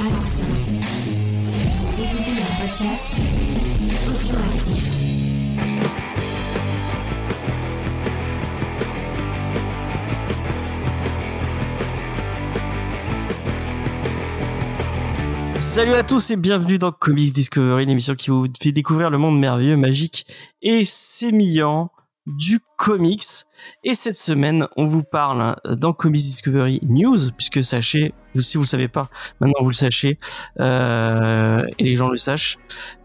Attention, écoutez un podcast. Salut à tous et bienvenue dans Comics Discovery, l'émission qui vous fait découvrir le monde merveilleux, magique et sémillant du comics. Et cette semaine, on vous parle dans Comics Discovery News, puisque sachez, si vous le savez pas, maintenant vous le sachez, euh, et les gens le sachent,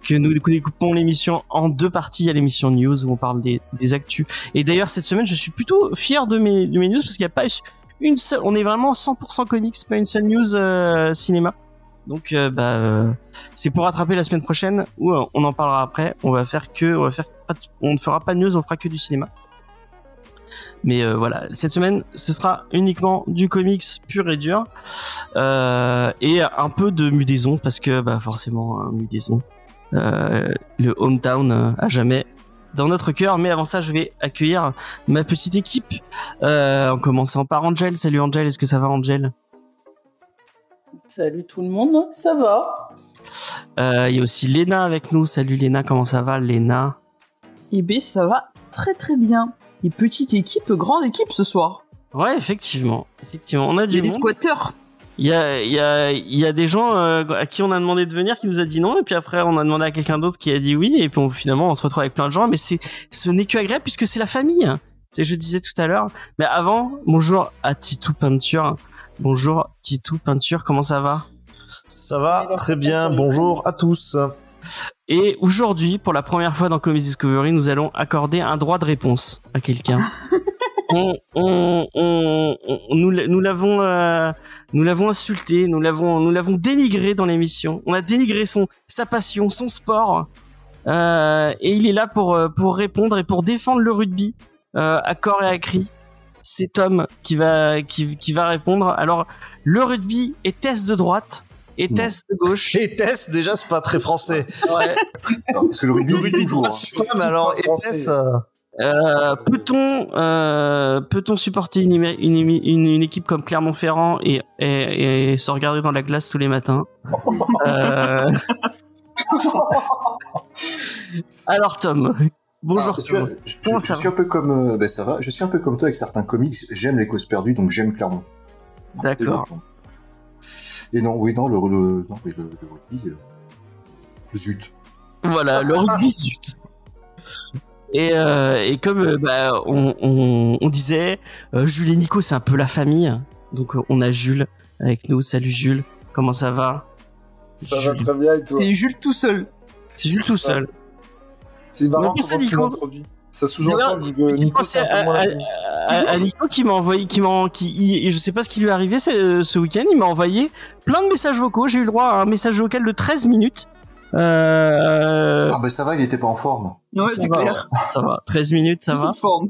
que nous découpons l'émission en deux parties. Il y a l'émission News où on parle des, des actus. Et d'ailleurs, cette semaine, je suis plutôt fier de mes, de mes news parce qu'il n'y a pas une seule, on est vraiment 100% comics, pas une seule news euh, cinéma. Donc euh, bah euh, c'est pour rattraper la semaine prochaine où euh, on en parlera après. On va faire que on va faire on ne fera pas de news, on fera que du cinéma. Mais euh, voilà, cette semaine ce sera uniquement du comics pur et dur Euh, et un peu de mudaison parce que bah forcément un mudaison euh, le hometown à jamais dans notre cœur. Mais avant ça, je vais accueillir ma petite équipe en commençant par Angel. Salut Angel, est-ce que ça va Angel? Salut tout le monde, ça va Il y a aussi Léna avec nous. Salut Léna, comment ça va Léna? Eh ben, ça va très très bien. Et petite équipe, grande équipe ce soir. Ouais, effectivement. Effectivement, on a Il y du a des squatteurs. Il y a, il y a, il y a des gens euh, à qui on a demandé de venir qui nous a dit non, et puis après on a demandé à quelqu'un d'autre qui a dit oui, et puis on- finalement on se retrouve avec plein de gens, mais c'est, ce n'est que agréable puisque c'est la famille. C'est, je disais tout à l'heure. Mais avant, bonjour à Titou Peinture. Bonjour Titou Peinture, comment ça va? Ça va très bien, bonjour à tous. Et aujourd'hui, pour la première fois dans Comics Discovery, nous allons accorder un droit de réponse à quelqu'un. on, on, on, on- nous, l- nous l'avons, euh, nous l'avons insulté, nous l'avons, nous l'avons dénigré dans l'émission. On a dénigré son, sa passion, son sport. Euh, et il est là pour, euh, pour répondre et pour défendre le rugby euh, à corps et à cri. C'est Tom qui va, qui, qui va répondre. Alors, le rugby est-ce de droite Est-ce de gauche Et Tess, déjà, c'est pas très français. Ouais. Non, parce que le rugby, Le il rugby, toujours. c'est pas, mais alors, et Tess, euh, Euh, peut-on euh, peut-on supporter une, une, une, une équipe comme Clermont-Ferrand et, et, et se regarder dans la glace tous les matins Euh, Alors Tom, bonjour Ah, Tom. je, je ça suis un peu comme, euh, ben ça va. Je suis un peu comme toi avec certains comics. J'aime les causes perdues, donc j'aime Clermont. D'accord. Et non, oui, non, le, le, non, mais le, le rugby, euh, zut. Voilà, le rugby zut. Et, euh, et comme euh, bah, on, on, on disait, euh, Jules et Nico c'est un peu la famille, donc euh, on a Jules avec nous. Salut Jules, comment ça va? Ça va très bien et toi? C'est Jules tout seul. C'est Jules tout seul. C'est marrant comment tu. Ça sous-entend que Nico c'est un peu moins à, Nico qui m'a envoyé, qui m'a, qui, il- je sais pas ce qui lui est arrivé ce, ce week-end, il m'a envoyé plein de messages vocaux. J'ai eu le droit à un message vocal de 13 minutes. Euh, Ah ben ça va, il était pas en forme. Ouais, Ça c'est va, clair. ça va, 13 minutes, ça va. forme.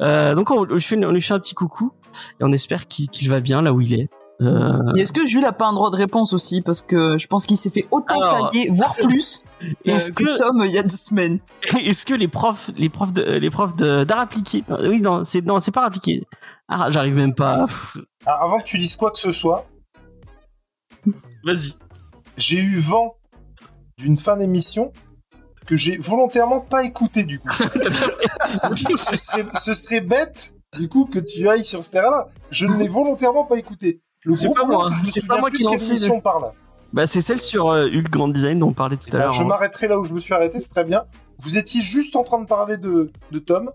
Euh, donc on, lui fait, on lui fait un petit coucou et on espère qu'il, qu'il va bien là où il est. Euh, Et est-ce que Jules a pas un droit de réponse aussi Parce que je pense qu'il s'est fait autant Alors- taguer, voire plus, euh, est-ce que... que, Tom il y a deux semaines. est-ce que les profs, les profs de, les profs d'art appliqué, euh, oui, non, c'est, non, c'est pas appliqué. Ah, j'arrive même pas. Pff, Ah, avant que tu dises quoi que ce soit, Vas-y. j'ai eu vent d'une fin d'émission que j'ai volontairement pas écouté du coup. ce, serait, ce serait bête du coup que tu ailles sur ce terrain-là. Je ne l'ai volontairement pas écouté. Le C'est pas moi, c'est pas qui parle. Bah, c'est celle sur euh, Hulk Grand Design dont on parlait tout à Bon, l'heure. je hein. m'arrêterai là où je me suis arrêté, c'est très bien. Vous étiez juste en train de parler de, de Tom.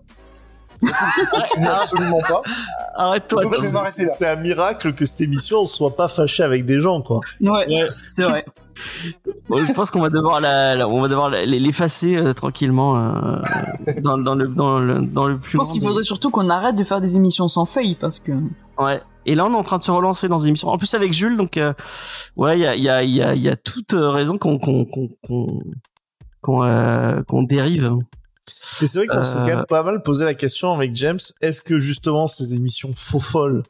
Absolument pas. Arrête-toi. C'est un miracle que cette émission soit pas fâchée avec des gens, quoi. Ouais, Ouais. c'est vrai. Bon, je pense qu'on va devoir la, la- on va devoir l'effacer euh, tranquillement euh, dans, dans le dans le dans le plus. Je pense qu'il faudrait surtout qu'on arrête de faire des émissions sans feuilles parce que. Ouais. Et là, on est en train de se relancer dans une émission. En plus avec Jules, donc euh, ouais, il y a il y a il y a y a toute raison qu'on qu'on qu'on qu'on euh, qu'on dérive. Et c'est vrai qu'on s'est Euh, quand même pas mal posé la question avec James. Est-ce que justement ces émissions faux folles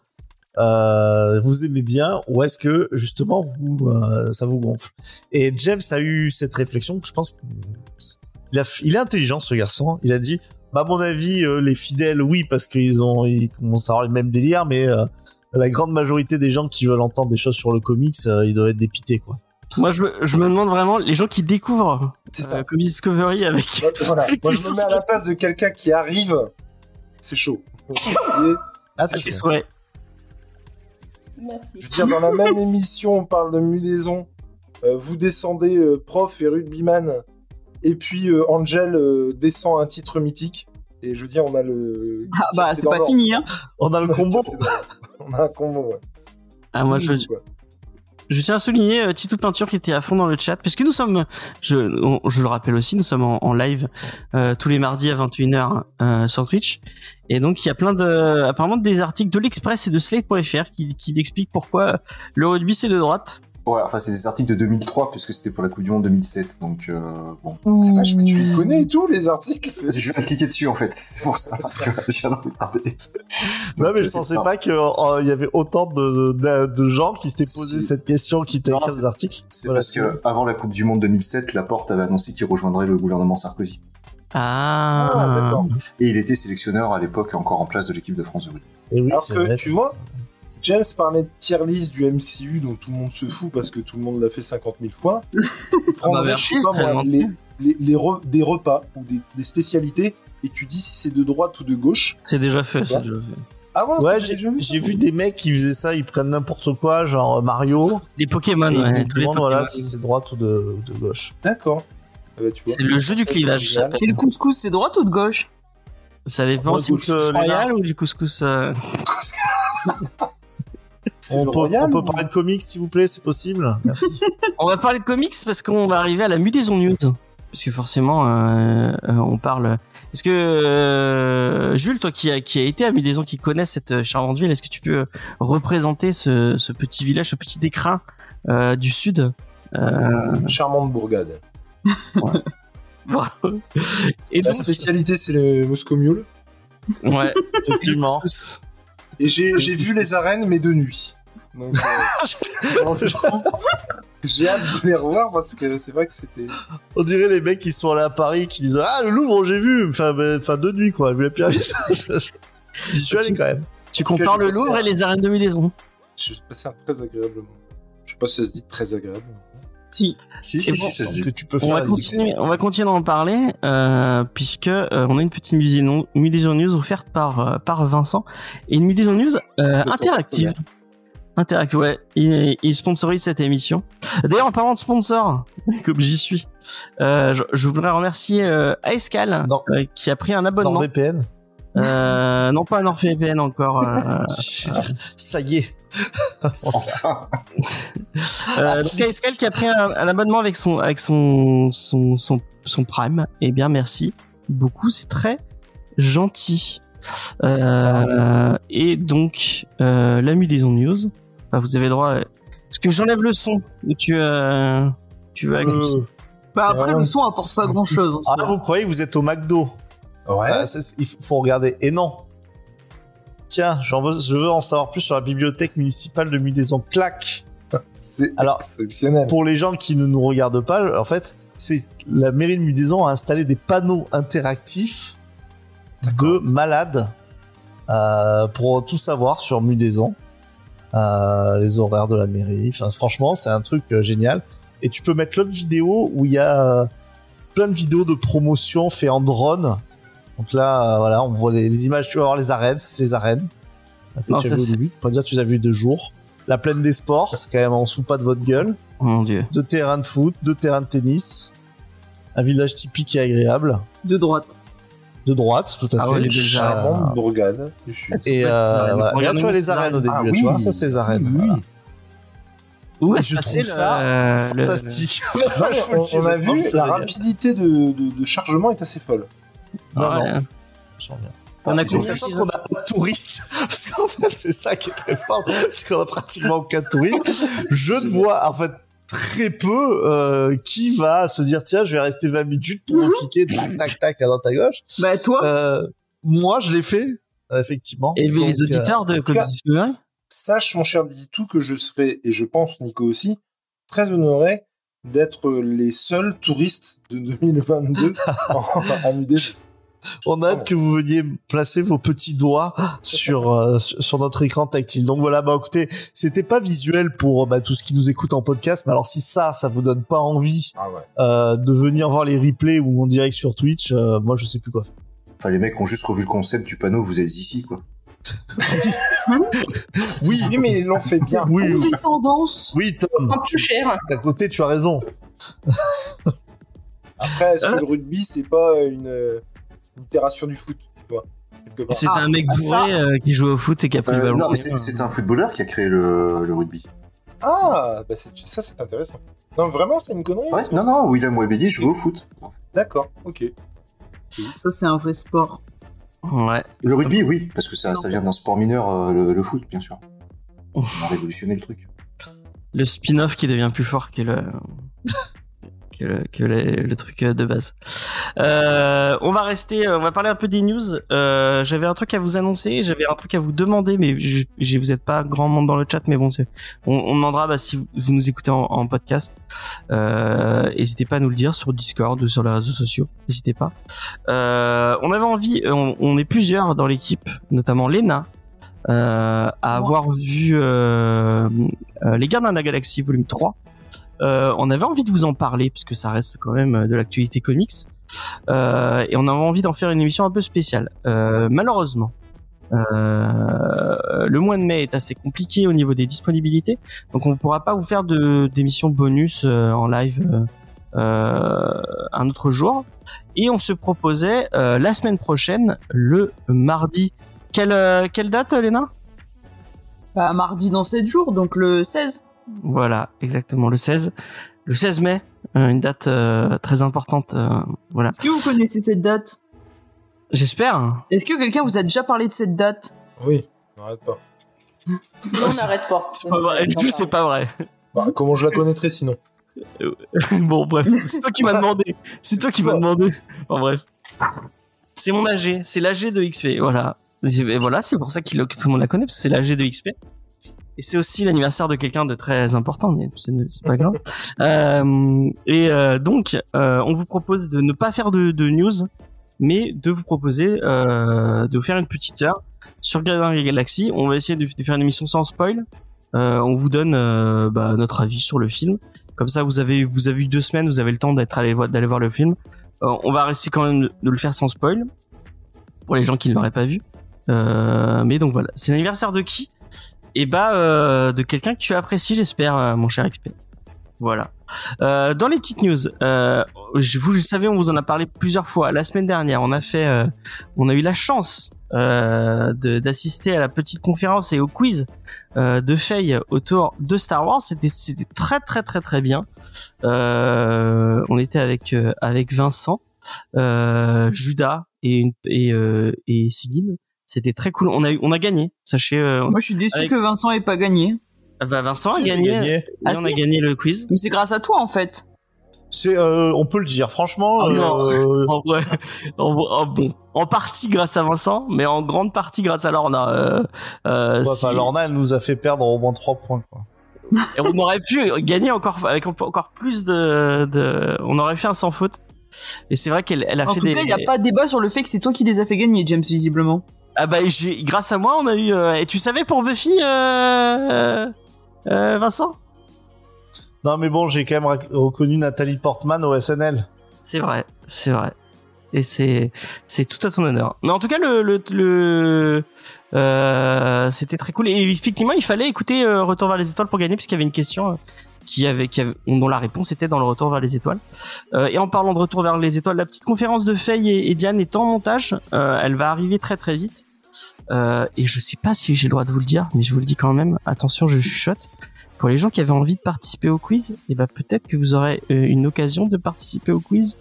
euh, vous aimez bien ou est-ce que justement vous euh, ça vous gonfle? Et James a eu cette réflexion que je pense qu'il a, il est intelligent ce garçon. Il a dit bah à mon avis euh, les fidèles oui parce qu'ils ont ils commencent à avoir le même délire mais euh, la grande majorité des gens qui veulent entendre des choses sur le comics, euh, ils doivent être dépités, quoi. Moi, je me, je me demande vraiment les gens qui découvrent C'est euh, ça. Comics Discovery avec. Voilà. Moi, je me mets à la place de quelqu'un qui arrive. C'est chaud. Ah, c'est fait ça. souhait. Merci. je veux dire, dans la même émission, on parle de mudaison. Euh, vous descendez euh, prof et rugbyman. Et puis euh, Angel euh, descend un titre mythique. Et je veux dire, on a le. Ah bah, c'est pas fini, hein. On a le combo. on a un combo, ouais. Ah, moi, je, Quoi. Je tiens à souligner euh, Titou Peinture qui était à fond dans le chat, puisque nous sommes, je, je le rappelle aussi, nous sommes en, en live euh, tous les mardis à 21h euh, sur Twitch. Et donc il y a plein de, apparemment des articles de l'Express et de Slate.fr qui, qui expliquent pourquoi le rugby c'est de droite. Ouais, enfin, c'est des articles de 2003, puisque c'était pour la Coupe du Monde 2007. Donc, euh, bon. Vache, mais tu les connais et tout, les articles Je vais cliquer dessus, en fait. C'est pour ça. vois, J'ai envie de regarder. Non, mais je c'est pensais pas qu'il y avait autant de, de, de gens qui s'étaient posé cette question, qui étaient écrit des articles. C'est Voilà. parce que avant la Coupe du Monde 2007, Laporte avait annoncé qu'il rejoindrait le gouvernement Sarkozy. Ah, Ah, d'accord. Et il était sélectionneur à l'époque encore en place de l'équipe de France de rugby. Et oui, Alors que, vrai. tu vois, James parlait de tier list du MCU dont tout le monde se fout parce que tout le monde l'a fait 50 000 fois. Très moi, gentil. les, les, les re- des repas ou des, des spécialités et tu dis si c'est de droite ou de gauche. c'est déjà fait. déjà fait. Ah ouais, j'ai vu des mecs qui faisaient ça, ils prennent n'importe quoi, genre Mario, Des Pokémon, et ouais, ils demandent voilà, si c'est droite ou de, ou de gauche. D'accord. Ah bah. C'est le jeu du clivage. Et le couscous, c'est droite ou de gauche? Ça dépend si c'est royal ou du couscous. euh, C'est On peut, royal on peut ou- parler de comics, s'il vous plaît, c'est possible Merci. On va parler de comics parce qu'on va arriver à la Mudaison News. Parce que forcément, euh, euh, on parle. Est-ce que euh, Jules, toi qui a, qui a été à Mudaison, qui connaît cette charmante ville, est-ce que tu peux représenter ce, ce petit village, ce petit écrin euh, du sud euh, charmante bourgade. Et La donc, spécialité, c'est le Moscow Mule. ouais, Effectivement. Et j'ai j'ai vu les arènes, mais de nuit. Donc, euh, j'ai hâte de les revoir parce que c'est vrai que c'était. On dirait les mecs qui sont allés à Paris qui disent Ah, le Louvre, j'ai vu Enfin, ben, enfin de nuit, quoi. Vu la pyramide. J'y suis allé quand même. Tu compares le Louvre et les arènes de Mudaison. J'ai passé un très agréable moment. Je sais pas si ça se dit très agréable. Si. Si, si, bon, si, ça se dit que tu peux On faire va continuer, on va continuer à en parler euh, puisque euh, on a une petite Mudaison News offerte par euh, par Vincent et une Mudaison News euh, interactive. Interactive, ouais. Il, il sponsorise cette émission. D'ailleurs, en parlant de sponsor, comme j'y suis, euh, je, je voudrais remercier euh, Aescal euh, qui a pris un abonnement. NordVPN. Euh, non, pas NordVPN encore. euh, Ça y est. Enfin, Euh, donc Aescal qui a pris un, un abonnement avec son avec son son son, son Prime. Eh bien merci beaucoup, c'est très gentil. Euh, et donc euh, la Mudaison News, bah, vous avez le droit. à- Est-ce que j'enlève le son ou tu euh, tu veux Euh, Bah après, le son apporte pas grand chose. Ah, vous croyez que vous êtes au McDo Ouais. C'est- Il faut regarder. Et non. Tiens, veux, je veux en savoir plus sur la bibliothèque municipale de Mudaison. Clac C'est Alors, exceptionnel. Pour les gens qui ne nous regardent pas, en fait, c'est la mairie de Mudaison a installé des panneaux interactifs de malades euh, pour tout savoir sur Mudaison, euh, les horaires de la mairie. Enfin, franchement, c'est un truc euh, génial. Et tu peux mettre l'autre vidéo où il y a euh, plein de vidéos de promotion fait en drone. Donc là, euh, voilà, on voit les, les images. Tu vas voir les arènes, ça, c'est les arènes. Que Non, tu as ça, vu au début. Peut dire que tu les as vues deux jours. La plaine des sports, c'est quand même en sous pas de votre gueule Oh mon dieu. deux terrains de foot, deux terrains de tennis, un village typique et agréable, De droite. de droite, tout à Ah fait. ouais, les bourgade. Et euh, voilà. Regarde, tu vois les arènes au début, Ah là, oui. tu vois, ça c'est les arènes. Oui. voilà. Où Et est-ce je passé trouve le- ça le- Fantastique. Le on, on a vu, la rapidité de, de, de chargement est assez folle. Non, Ouais. non. Bien. On a Et sachant qu'on n'a pas de touristes, parce qu'en fait c'est ça qui est très fort, c'est qu'on a pratiquement aucun touriste. Je ne vois en fait très peu euh, qui va se dire tiens je vais rester 20 minutes pour cliquer tac tac tac à droite à gauche. Bah toi, Euh, moi je l'ai fait euh, effectivement. Élever Donc, les euh, auditeurs de Discovery Sache, mon cher Ditou, que je serai, et je pense Nico aussi, très honoré d'être les seuls touristes de 2022 en- Mudaison. On a hâte que vous veniez placer vos petits doigts sur euh, sur notre écran tactile. Donc voilà, bah écoutez, c'était pas visuel pour bah, tout ce qui nous écoute en podcast, mais alors si ça, ça vous donne pas envie Ah ouais. euh, de venir voir les replays ou en direct sur Twitch, euh, moi je sais plus quoi faire. Enfin, les mecs ont juste revu le concept du panneau, vous êtes ici, quoi. Oui, Oui, mais ils l'ont fait bien. oui, oui, Condescendance. oui, Tom, Un peu cher. d'à côté tu as raison. Après, est-ce Hein que le rugby, c'est pas une, euh, du foot, tu vois C'est Ah, un mec ça- bourré euh, qui jouait au foot et qui a pris le Euh, ballon. non, mais c'est un footballeur qui a créé le, le rugby. Ah, bah ça, c'est intéressant. Non, vraiment, c'est une connerie Ouais, non, non, William Webedi jouait au foot. D'accord, ok. Ça, c'est un vrai sport. Ouais. Le rugby, oui, parce que ça, Non. ça vient d'un sport mineur, euh, le, le foot, bien sûr. On a révolutionné le truc. Le spin-off qui devient plus fort que le que le, que le, le truc de base. Euh, on va rester, on va parler un peu des news. Euh, j'avais un truc à vous annoncer, j'avais un truc à vous demander, mais je, je- vous êtes pas grand monde dans le chat, mais bon, c'est, on, on demandera bah, si vous, nous écoutez en, en podcast. Euh, n'hésitez pas à nous le dire sur Discord ou sur les réseaux sociaux. N'hésitez pas. Euh, on avait envie, on, on est plusieurs dans l'équipe, notamment Lena, euh, à avoir vu euh, euh, Les Gardiens de la Galaxie volume 3. Euh, on avait envie de vous en parler puisque ça reste quand même euh, de l'actualité comics Euh, et on avait envie d'en faire une émission un peu spéciale. Malheureusement, le mois de mai est assez compliqué au niveau des disponibilités, donc on ne pourra pas vous faire de d'émissions bonus en live un autre jour. Et on se proposait la semaine prochaine, le mardi. Quelle, quelle date, Léna? Bah, mardi dans 7 jours, donc le 16. Voilà, exactement, le 16. Le 16 mai, euh, une date euh, très importante. euh, voilà. Est-ce que vous connaissez cette date? J'espère. Est-ce que quelqu'un vous a déjà parlé de cette date? Oui, n'arrête pas. Non, on n'arrête pas. C'est pas vrai. Du tout, c'est pas vrai. Bah, comment je la connaîtrais sinon? Bon, bref, c'est toi qui m'as demandé. C'est toi qui m'as demandé. Bon, bref. C'est mon AG, c'est l'AG de XP, voilà. Et voilà, c'est pour ça qu'il- que tout le monde la connaît, parce que c'est l'AG de XP. Et c'est aussi l'anniversaire de quelqu'un de très important, mais c'est pas grave. Euh, et euh, donc, euh, on vous propose de ne pas faire de, de news, mais de vous proposer euh, de vous faire une petite heure sur la Galaxie. On va essayer de, faire une émission sans spoil. Euh, on vous donne euh, bah, notre avis sur le film. Comme ça, vous avez vous avez eu deux semaines, vous avez le temps d'être allé d'aller voir le film. On va rester quand même de, le faire sans spoil pour les gens qui ne l'auraient pas vu. Mais donc voilà, c'est l'anniversaire de qui? Et bah euh, de quelqu'un que tu apprécies, j'espère, euh, mon cher XP. Voilà. Euh, dans les petites news, euh, vous le savez, on vous en a parlé plusieurs fois. La semaine dernière, on a fait, euh, on a eu la chance d'assister à la petite conférence et au quiz de Faye autour de Star Wars. C'était c'était très très très très bien. On était avec avec Vincent, Judas et une, et et Sigyn. C'était très cool. On a eu, on a gagné. Sachez, euh, Moi, je suis déçu Avec- que Vincent ait pas gagné. bah, Vincent a gagné. gagné Et Ah, on a gagné le quiz. Mais c'est grâce à toi, en fait. C'est, euh, on peut le dire, franchement. Euh, En vrai, en, en- bon, en partie grâce à Vincent, mais en grande partie grâce à Lorna. Euh, euh, ouais, si- enfin, Lorna, elle nous a fait perdre au moins 3 points. Quoi. Et on aurait pu gagner encore avec encore plus de, de on aurait fait un sans faute. Et c'est vrai qu'elle elle a En fait tout des. cas, il n'y a pas de débat sur le fait que c'est toi qui les as fait gagner, James, visiblement. Ah bah j'ai grâce à moi on a eu. euh, Et tu savais pour Buffy, euh, euh, Vincent? Non, mais bon, j'ai quand même rec- reconnu Nathalie Portman au SNL. C'est vrai, c'est vrai. Et c'est c'est tout à ton honneur. Mais en tout cas le le, le euh, c'était très cool. Et effectivement il fallait écouter euh, Retour vers les étoiles pour gagner puisqu'il y avait une question. euh, qui avait, qui avait- dont la réponse était dans le retour vers les étoiles. Euh, et en parlant de retour vers les étoiles, la petite conférence de Faye et, Diane est en montage. Euh, elle va arriver très très vite. Euh, et je sais pas si j'ai le droit de vous le dire, mais je vous le dis quand même. Attention, je chuchote. Pour les gens qui avaient envie de participer au quiz, et ben peut-être que vous aurez euh, une occasion de participer au quiz.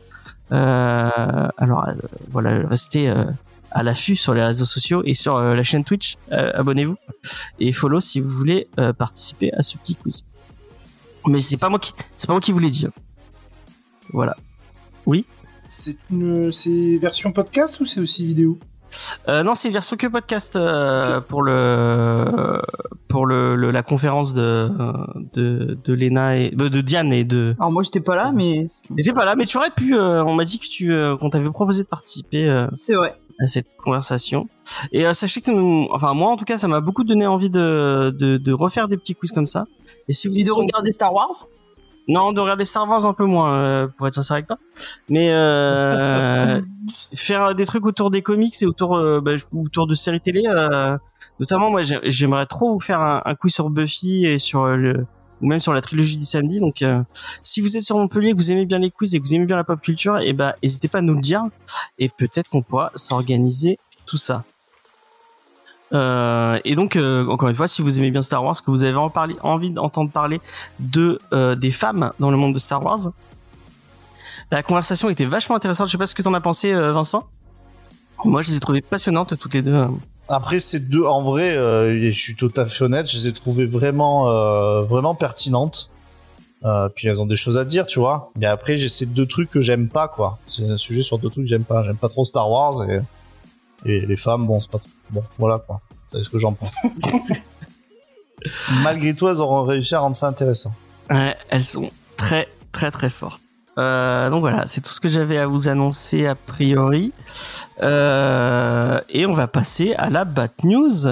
Euh, alors euh, voilà, restez à l'affût sur les réseaux sociaux et sur la chaîne Twitch. Abonnez-vous et follow si vous voulez participer à ce petit quiz. Mais c'est pas moi qui, c'est pas moi qui vous l'ai dit. hein. Voilà. C'est une, c'est version podcast ou c'est aussi vidéo? Euh, non, c'est version que podcast euh, pour le pour le, le- la conférence de de de Lena et de, de Diane et de. Alors moi j'étais pas là, mais T'étais pas là, mais tu aurais pu. euh, on m'a dit que tu euh, qu'on t'avait proposé de participer euh, c'est vrai. À cette conversation. Et euh, sachez que nous, enfin moi en tout cas, ça m'a beaucoup donné envie de, de de refaire des petits quiz comme ça. Et si vous Et de regarder Star Wars? Non, de regarder Star Wars un peu moins, euh, pour être sincère avec toi. Mais euh, faire des trucs autour des comics et autour, euh, bah, autour de séries télé. euh, notamment, moi, j'ai- j'aimerais trop vous faire un, un quiz sur Buffy et sur euh, le ou même sur la trilogie du samedi. Donc, euh, si vous êtes sur Montpellier, que vous aimez bien les quiz et que vous aimez bien la pop culture, et ben, n'hésitez pas à nous le dire. Et peut-être qu'on pourra s'organiser tout ça. Euh, et donc, euh, encore une fois, si vous aimez bien Star Wars, que vous avez envie d'entendre parler de euh, des femmes dans le monde de Star Wars, la conversation était vachement intéressante. Je sais pas ce que t'en as pensé, euh, Vincent. Moi, je les ai trouvées passionnantes toutes les deux. Après ces deux, en vrai, euh, je suis tout à fait honnête, je les ai trouvées vraiment, euh, vraiment pertinentes. Euh, puis elles ont des choses à dire, tu vois. Mais après, j'ai ces deux trucs que j'aime pas, quoi. C'est un sujet sur deux trucs que j'aime pas. J'aime pas trop Star Wars et, et les femmes, bon, c'est pas bon. Voilà, quoi. C'est ce que j'en pense. Malgré tout, elles auront réussi à rendre ça intéressant. Ouais, elles sont très très très fortes. Euh, donc voilà, c'est tout ce que j'avais à vous annoncer a priori. Euh, et on va passer à la Bat News,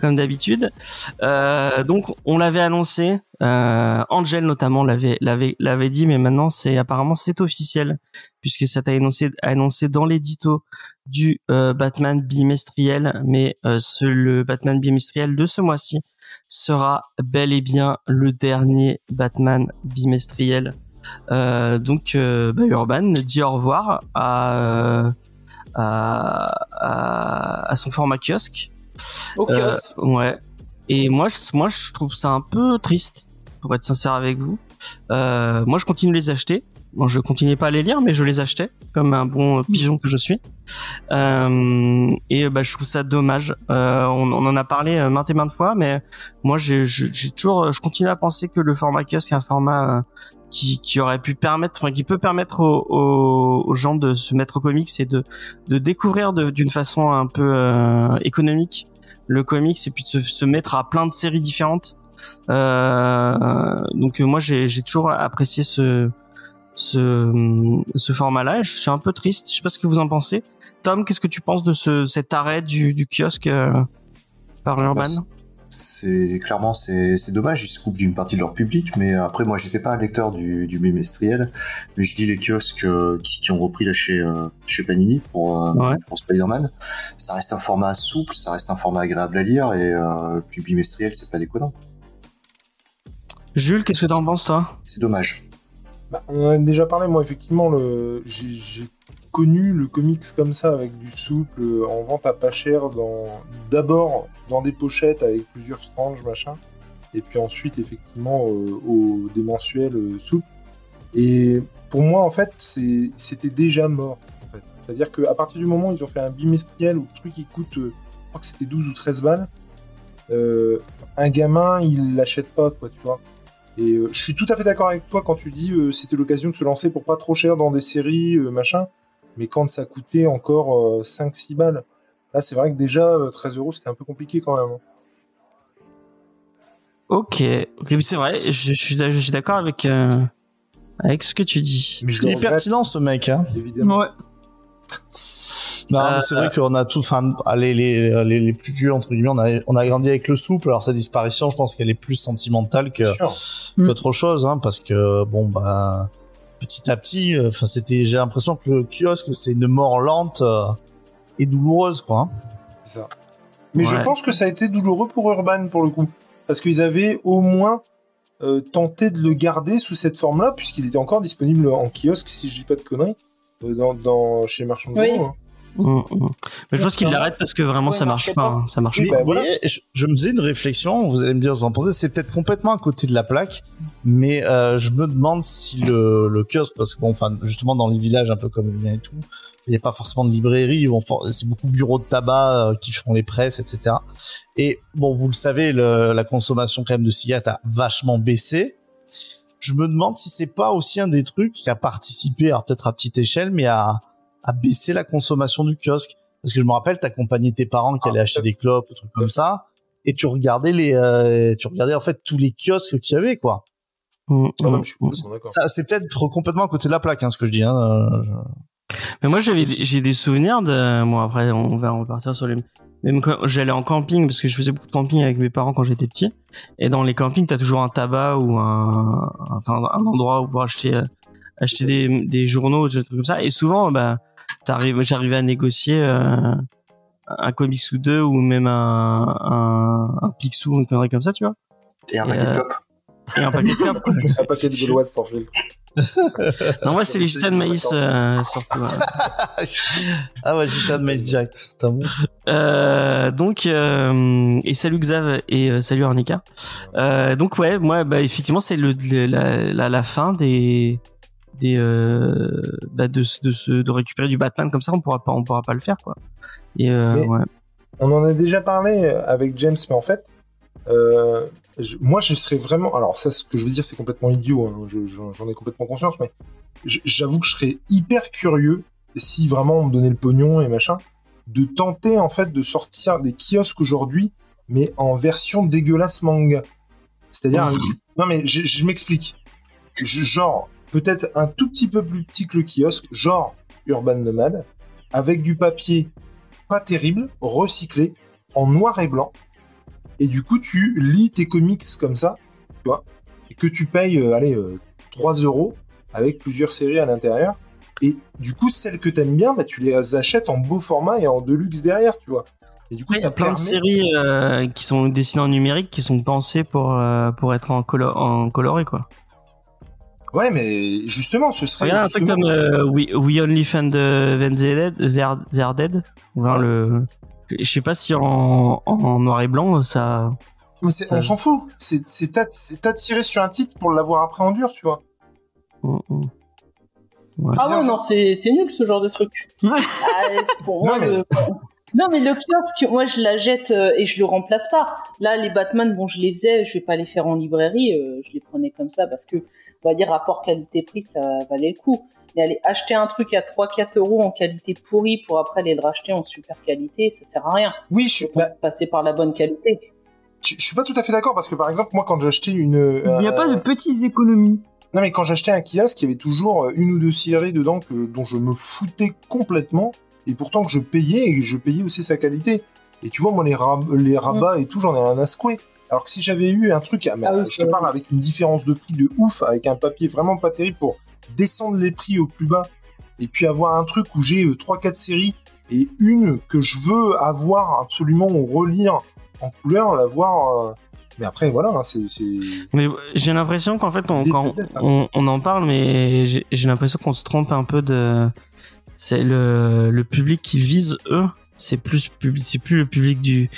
comme d'habitude. Euh, donc on l'avait annoncé, euh, Angel notamment l'avait l'avait l'avait dit, mais maintenant c'est apparemment c'est officiel puisque ça t'a annoncé annoncé dans l'édito du euh, Batman bimestriel, mais ce, le Batman bimestriel de ce mois-ci sera bel et bien le dernier Batman bimestriel. Euh, donc euh, bah, Urban dit au revoir à, euh, à, à, à son format kiosque. Au kiosque. ouais. Et moi, je, moi, je trouve ça un peu triste, pour être sincère avec vous. Euh, moi, je continue de les acheter. Bon, je continuais pas à les lire, mais je les achetais comme un bon pigeon que je suis. Euh, et bah, je trouve ça dommage. Euh, on, on en a parlé maintes et maintes fois, mais moi, j'ai toujours, je continue à penser que le format kiosque est un format qui, qui aurait pu permettre, enfin, qui peut permettre aux, aux, aux gens de se mettre au comics et de, de découvrir de- d'une façon un peu euh, économique le comics et puis de se, se mettre à plein de séries différentes. Euh, donc euh, moi j'ai toujours apprécié ce ce ce format-là. et Je suis un peu triste. Je sais pas ce que vous en pensez. Tom, qu'est-ce que tu penses de ce cet arrêt du, du kiosque euh, par Urban? Bah, C'est clairement c'est c'est dommage, ils se coupent d'une partie de leur public, mais après moi j'étais pas un lecteur du, du bimestriel, mais je dis les kiosques euh, qui, qui ont repris là chez euh, chez Panini pour euh, Ouais. pour Spider-Man, ça reste un format souple, ça reste un format agréable à lire et euh, puis bimestriel c'est pas déconnant, Jules, qu'est-ce que t'en penses toi? C'est dommage. Bah, on en a déjà parlé, moi, effectivement, le... j'ai connu le comics comme ça, avec du souple, euh, en vente à pas cher, d'abord dans des pochettes avec plusieurs stranges, machin, et puis ensuite, effectivement, euh, au... des mensuels euh, souples. Et pour moi, en fait, c'était déjà mort. C'est-à-dire qu'à partir du moment où ils ont fait un bimestriel où le truc il coûte, euh, je crois que c'était 12 ou 13 balles, un gamin, il l'achète pas, quoi, tu vois. Et je suis tout à fait d'accord avec toi quand tu dis c'était l'occasion de se lancer pour pas trop cher dans des séries, machin. Mais quand ça coûtait encore euh, 5-6 balles, là c'est vrai que déjà euh, 13 euros c'était un peu compliqué quand même. hein. Ok, ok, mais c'est vrai. Je, je suis je suis d'accord avec euh, avec ce que tu dis. Mais je Il est pertinent ce mec, hein. évidemment. Ouais. Non, Euh, c'est vrai qu'on a tous, enfin, les, les, les, les plus vieux, entre guillemets, on a, on a grandi avec le souple. Alors, sa disparition, je pense qu'elle est plus sentimentale que, sûr. Mm. qu'autre chose, hein, parce que, bon, bah, petit à petit, euh, enfin, c'était, j'ai l'impression que le kiosque, c'est une mort lente euh, et douloureuse, quoi. hein. C'est ça. Mais je pense que ça a été douloureux pour Urban pour le coup. Parce qu'ils avaient au moins euh, tenté de le garder sous cette forme-là, puisqu'il était encore disponible en kiosque, si je dis pas de conneries, euh, dans, dans, chez Marchand de Oui. Hein. Mm, mm. Mais je pense qu'il l'arrête parce que vraiment Ouais, ça marche pas. pas. hein, Ça marche Oui, pas. bah, vous voilà. voyez, je, je me faisais une réflexion, vous allez me dire, vous en pensez, c'est peut-être complètement à côté de la plaque, mais euh, je me demande si le, le kiosque, parce que bon, enfin, justement dans les villages un peu comme le mien et tout, il n'y a pas forcément de librairie, ils vont for- c'est beaucoup de bureaux de tabac euh, qui font les presses, etc. Et bon, vous le savez, le- la consommation quand même de cigarettes a vachement baissé. Je me demande si c'est pas aussi un des trucs qui a participé, alors peut-être à petite échelle, mais à, à baisser la consommation du kiosque. Parce que je me rappelle, t'accompagnais tes parents qui allaient acheter des clopes, des trucs comme ça, et tu regardais les, euh, tu regardais en fait tous les kiosques qu'il y avait, quoi. Mm, Ah mm. Ça, c'est peut-être complètement à côté de la plaque, hein, ce que je dis. Hein. euh, Mais moi, j'avais, j'ai des souvenirs de, bon, après, on va repartir sur les, même quand j'allais en camping, parce que je faisais beaucoup de camping avec mes parents quand j'étais petit. Et dans les campings, t'as toujours un tabac ou un, enfin, un endroit où pour acheter, euh, acheter des, des journaux, des trucs comme ça. Et souvent, bah, j'arrivais à négocier, euh, un comics ou deux, ou même un, un, un Picsou, une connerie comme ça, tu vois. Et un Et, paquet de euh, clopes. Et un paquet de clopes. Un paquet de gauloises sans fil. Non, moi, c'est les gitans de maïs, 50. euh, surtout. ouais. ah ouais, j'étais de maïs direct. T'as bon. Euh, donc euh, et salut Xav et euh, salut Arnica. Euh, donc ouais, moi bah effectivement c'est le, le- la, la, la fin des des euh, bah, de de de récupérer du Batman comme ça on pourra pas on pourra pas le faire quoi. Et euh, ouais. On en a déjà parlé euh, avec James, mais en fait, je- moi, je serais vraiment. Alors, ça, ce que je veux dire, c'est complètement idiot. hein, je- J'en ai complètement conscience, mais j'avoue que je serais hyper curieux si vraiment on me donnait le pognon et machin, de tenter en fait de sortir des kiosques aujourd'hui, mais en version dégueulasse manga. C'est-à-dire, non mais je, je m'explique. Genre, peut-être un tout petit peu plus petit que le kiosque, genre Urban Nomad, avec du papier pas terrible, recyclé, en noir et blanc. Et du coup, tu lis tes comics comme ça, tu vois, et que tu payes, euh, allez, euh, 3 euros avec plusieurs séries à l'intérieur. Et du coup, celles que t'aimes bien, bah, tu les achètes en beau format et en deluxe derrière, tu vois. Et du coup, Il y ça a plein de séries euh, qui sont dessinées en numérique qui sont pensées pour euh, pour être en colo en coloré quoi. Ouais, mais justement, ce serait. Regarde un truc justement- comme euh, We, We Only Fan de Van Dead, They Are, They Are Dead. Enfin, le je sais pas si en, en noir et blanc ça Mais c'est- ça- on s'en fout. C'est c'est att- c'est attiré sur un titre pour l'avoir après en dur, tu vois. Mm, mm. Ouais. Ah ouais, non, c'est c'est nul ce genre de truc. Ah, pour Non, moi, mais- le... Non, mais le kiosque, moi, je la jette euh, et je le remplace pas. Là, les Batman, bon, je les faisais, je vais pas les faire en librairie, euh, je les prenais comme ça parce que, on va dire, rapport qualité-prix, ça valait le coup. Mais aller acheter un truc à 3-4 euros en qualité pourrie pour après aller le racheter en super qualité, ça sert à rien. Oui, je suis, bah, passer par la bonne qualité. je je suis pas tout à fait d'accord parce que par exemple, moi, quand j'achetais une. Il n'y a euh, pas de petites économies. Non, mais quand j'achetais un kiosque, il y avait toujours euh, une ou deux séries dedans que, dont je me foutais complètement, et pourtant que je payais, et je payais aussi sa qualité. Et tu vois, moi, les, rab- les rabats et tout, j'en ai un à secouer. Alors que si j'avais eu un truc, ah, mais, Ah oui, euh, je te parle avec une différence de prix de ouf, avec un papier vraiment pas terrible pour descendre les prix au plus bas, et puis avoir un truc où j'ai 3-4 séries, et une que je veux avoir absolument ou relire en couleur, la voir. euh, Mais après, voilà, hein, c'est. Mais j'ai l'impression qu'en fait, on, quand hein. on, on en parle, mais j'ai l'impression qu'on se trompe un peu de. C'est le, le public qu'ils visent eux. C'est plus public, c'est plus le public du.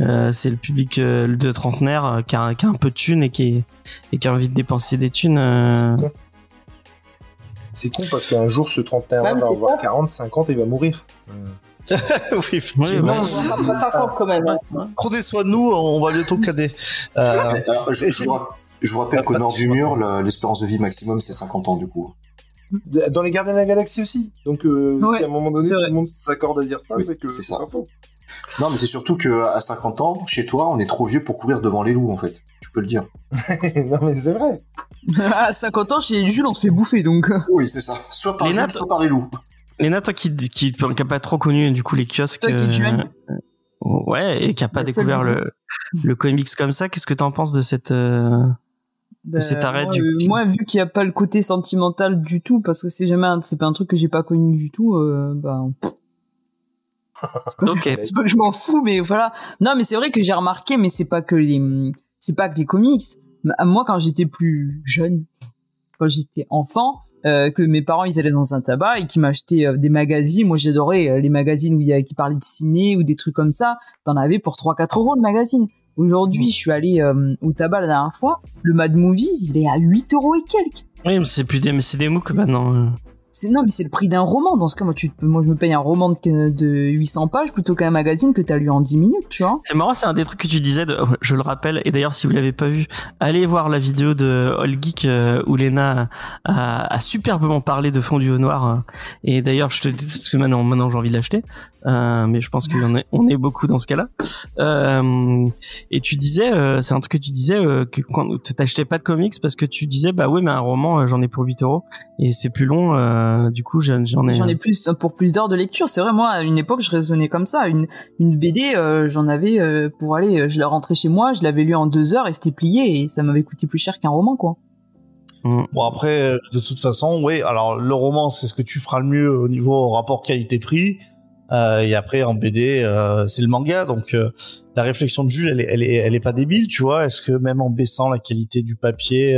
euh, c'est le public euh, de trentenaire euh, qui, a, qui a un peu de thunes et qui, est- et qui a envie de dépenser des thunes. euh. C'est con. C'est con parce qu'un jour, ce trentenaire Ouais, va avoir ça. 40, 50 et il va mourir. oui, effectivement. Oui, Non, ouais. c'est- On va pas 50 quand même. hein. Prenez soin de nous, on va bientôt cadet. Euh, je, je vous rapp- je vous rappelle qu'au nord du mur, l'espérance de vie maximum, c'est 50 ans, du coup. Dans les Gardiens de la Galaxie aussi. Donc, euh, Ouais, si à un moment donné, tout le monde s'accorde à dire ça, Oui, c'est que c'est ça. pas faux. Non, mais c'est surtout que à 50 ans, chez toi, on est trop vieux pour courir devant les loups, en fait. Tu peux le dire. non, mais c'est vrai. à 50 ans, chez Jules, on se fait bouffer, donc. euh, Oui, c'est ça. Soit par Les Jules, nattes- soit par les loups. Léna, toi qui, qui, qui a pas trop connu du coup les kiosques. Toi qui euh. Ouais, et qui a pas découvert le, le comics comme ça, qu'est-ce que t'en penses de cette. euh, cet arrêt moi, du- euh, moi, vu qu'il n'y a pas le côté sentimental du tout, parce que c'est jamais, un- c'est pas un truc que j'ai pas connu du tout, euh, bah, pas que je m'en fous, mais voilà. Non, mais c'est vrai que j'ai remarqué, mais c'est pas que les, c'est pas que les comics. Moi, quand j'étais plus jeune, quand j'étais enfant, euh, que mes parents ils allaient dans un tabac et qui m'achetaient euh, des magazines. Moi, j'adorais euh, les magazines où il y a qui parlaient de ciné ou des trucs comme ça. T'en avais pour 3-4 euros le magazine. Aujourd'hui, je suis allé euh, au tabac la dernière fois. Le Mad Movies, il est à 8 euros et quelques. Oui, mais c'est plus des, mais c'est des MOOC maintenant. euh. C'est non, mais c'est le prix d'un roman. Dans ce cas, moi, tu, moi, je me paye un roman de, de 800 pages plutôt qu'un magazine que t'as lu en 10 minutes, tu vois. C'est marrant, c'est un des trucs que tu disais, de- je le rappelle, et d'ailleurs si vous l'avez pas vu, allez voir la vidéo de All Geek euh, où Lena a, a superbement parlé de Fondu au Noir. euh, et d'ailleurs, je te dis, parce que maintenant, maintenant j'ai envie de l'acheter, Euh, mais je pense qu'on est, on est beaucoup dans ce cas-là. Euh, et tu disais, euh, c'est un truc que tu disais, euh, que quand tu t'achetais pas de comics parce que tu disais, bah oui, mais un roman, euh, j'en ai pour 8 euros et c'est plus long. euh, du coup, j'en ai. J'en ai plus pour plus d'heures de lecture. C'est vrai, moi, à une époque, je raisonnais comme ça. Une, une BD, euh, j'en avais euh, pour aller, je la rentrais chez moi, je l'avais lu en deux heures et c'était plié et ça m'avait coûté plus cher qu'un roman, quoi. Bon après, de toute façon, oui. Alors le roman, c'est ce que tu feras le mieux au niveau rapport qualité-prix. Euh, et après en BD, euh, c'est le manga. Donc euh, la réflexion de Jules, elle est, elle est, elle est pas débile, tu vois. Est-ce que même en baissant la qualité du papier,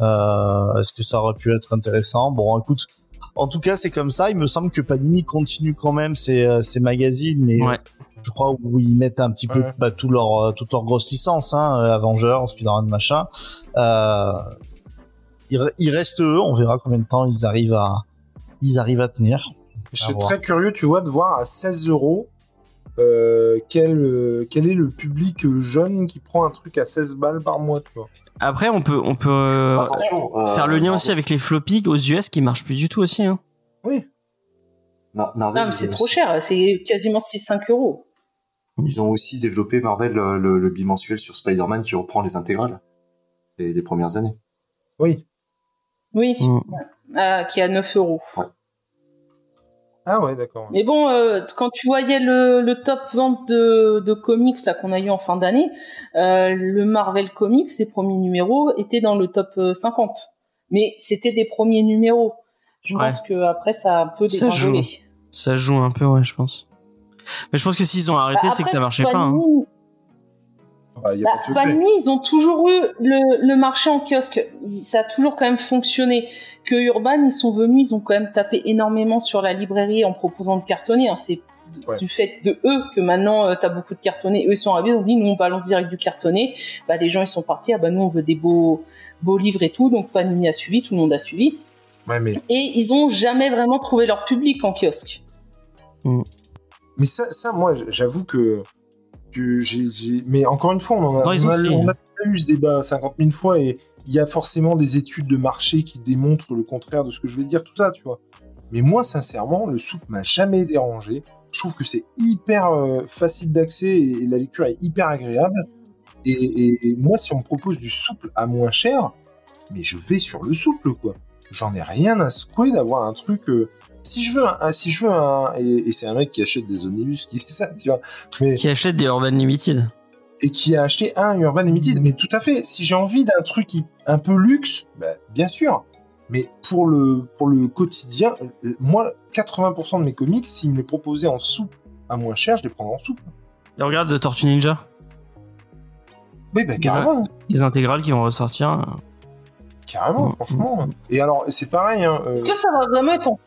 est-ce que ça aurait pu être intéressant? Bon, écoute. En tout cas, c'est comme ça. Il me semble que Panini continue quand même ses, ses magazines, mais Ouais. je crois où ils mettent un petit peu bah, tout leur toute leur grosse licence, hein, Avengers, Spider-Man, machin. Euh, il, re- il reste eux, on verra combien de temps ils arrivent à ils arrivent à tenir. Je suis très curieux, tu vois, de voir à 16 euros euh, quel, euh, quel est le public jeune qui prend un truc à 16 balles par mois, tu vois. Après, on peut, on peut euh, euh, faire le lien aussi avec les floppy aux US qui marchent plus du tout aussi. Hein. Mar- Marvel, Non, mais ils c'est ont trop aussi- cher, c'est quasiment 6-5 euros. Ils ont aussi développé Marvel le, le- le bimensuel sur Spider-Man qui reprend les intégrales les, les premières années. Oui. Oui, Mm. Ah, qui est à 9 euros. Ah ouais, d'accord. Mais bon, euh, quand tu voyais le, le top vente de, de comics là qu'on a eu en fin d'année, euh, le Marvel Comics, ses premiers numéros étaient dans le top euh, 50. Mais c'était des premiers numéros. Je Ouais. pense que après ça a un peu Ça dégringolé. Ça joue un peu, ouais, je pense. Mais je pense que s'ils ont arrêté, Bah, c'est que ça marchait pas. hein. Bah, y a Bah, pas de secret. Panini, ils ont toujours eu le, le marché en kiosque. Ça a toujours quand même fonctionné. Que Urban, ils sont venus, ils ont quand même tapé énormément sur la librairie en proposant de cartonner. hein. C'est Ouais. du fait de eux que maintenant euh, t'as beaucoup de cartonnés. Eux ils sont arrivés, ils ont dit nous on balance direct du cartonné. Bah les gens ils sont partis. Ah bah nous on veut des beaux beaux livres et tout. Donc Panini a suivi, tout le monde a suivi. Ouais, mais, Et ils ont jamais vraiment trouvé leur public en kiosque. mais ça, ça, moi, j'avoue que, que Mais encore une fois, on, en a, on, on hein. a eu ce débat 50 000 fois et il y a forcément des études de marché qui démontrent le contraire de ce que je vais dire, tout ça, tu vois. Mais moi, sincèrement, le soupe m'a jamais dérangé. Je trouve que c'est hyper euh, facile d'accès et, et la lecture est hyper agréable. Et, et- et moi, si on me propose du souple à moins cher, mais je vais sur le souple, quoi. J'en ai rien à secouer d'avoir un truc. euh, Si je veux un, si je veux un, et, et c'est un mec qui achète des omnibus qui dit ça, tu vois, mais Qui achètent des Urban Limited. et qui a acheté un Urban Limited. Mais tout à fait. Si j'ai envie d'un truc qui- un peu luxe, bah, bien sûr. Mais pour le, pour le quotidien, euh, moi, 80% de mes comics, s'ils me les proposaient en soupe à moins cher, je les prendrais en soupe. Et regarde de Tortue Ninja, Oui, bah, carrément. les intégrales qui vont ressortir. euh, Carrément, Mm, franchement. Et alors, c'est pareil, hein, euh, Est-ce que ça va vraiment être en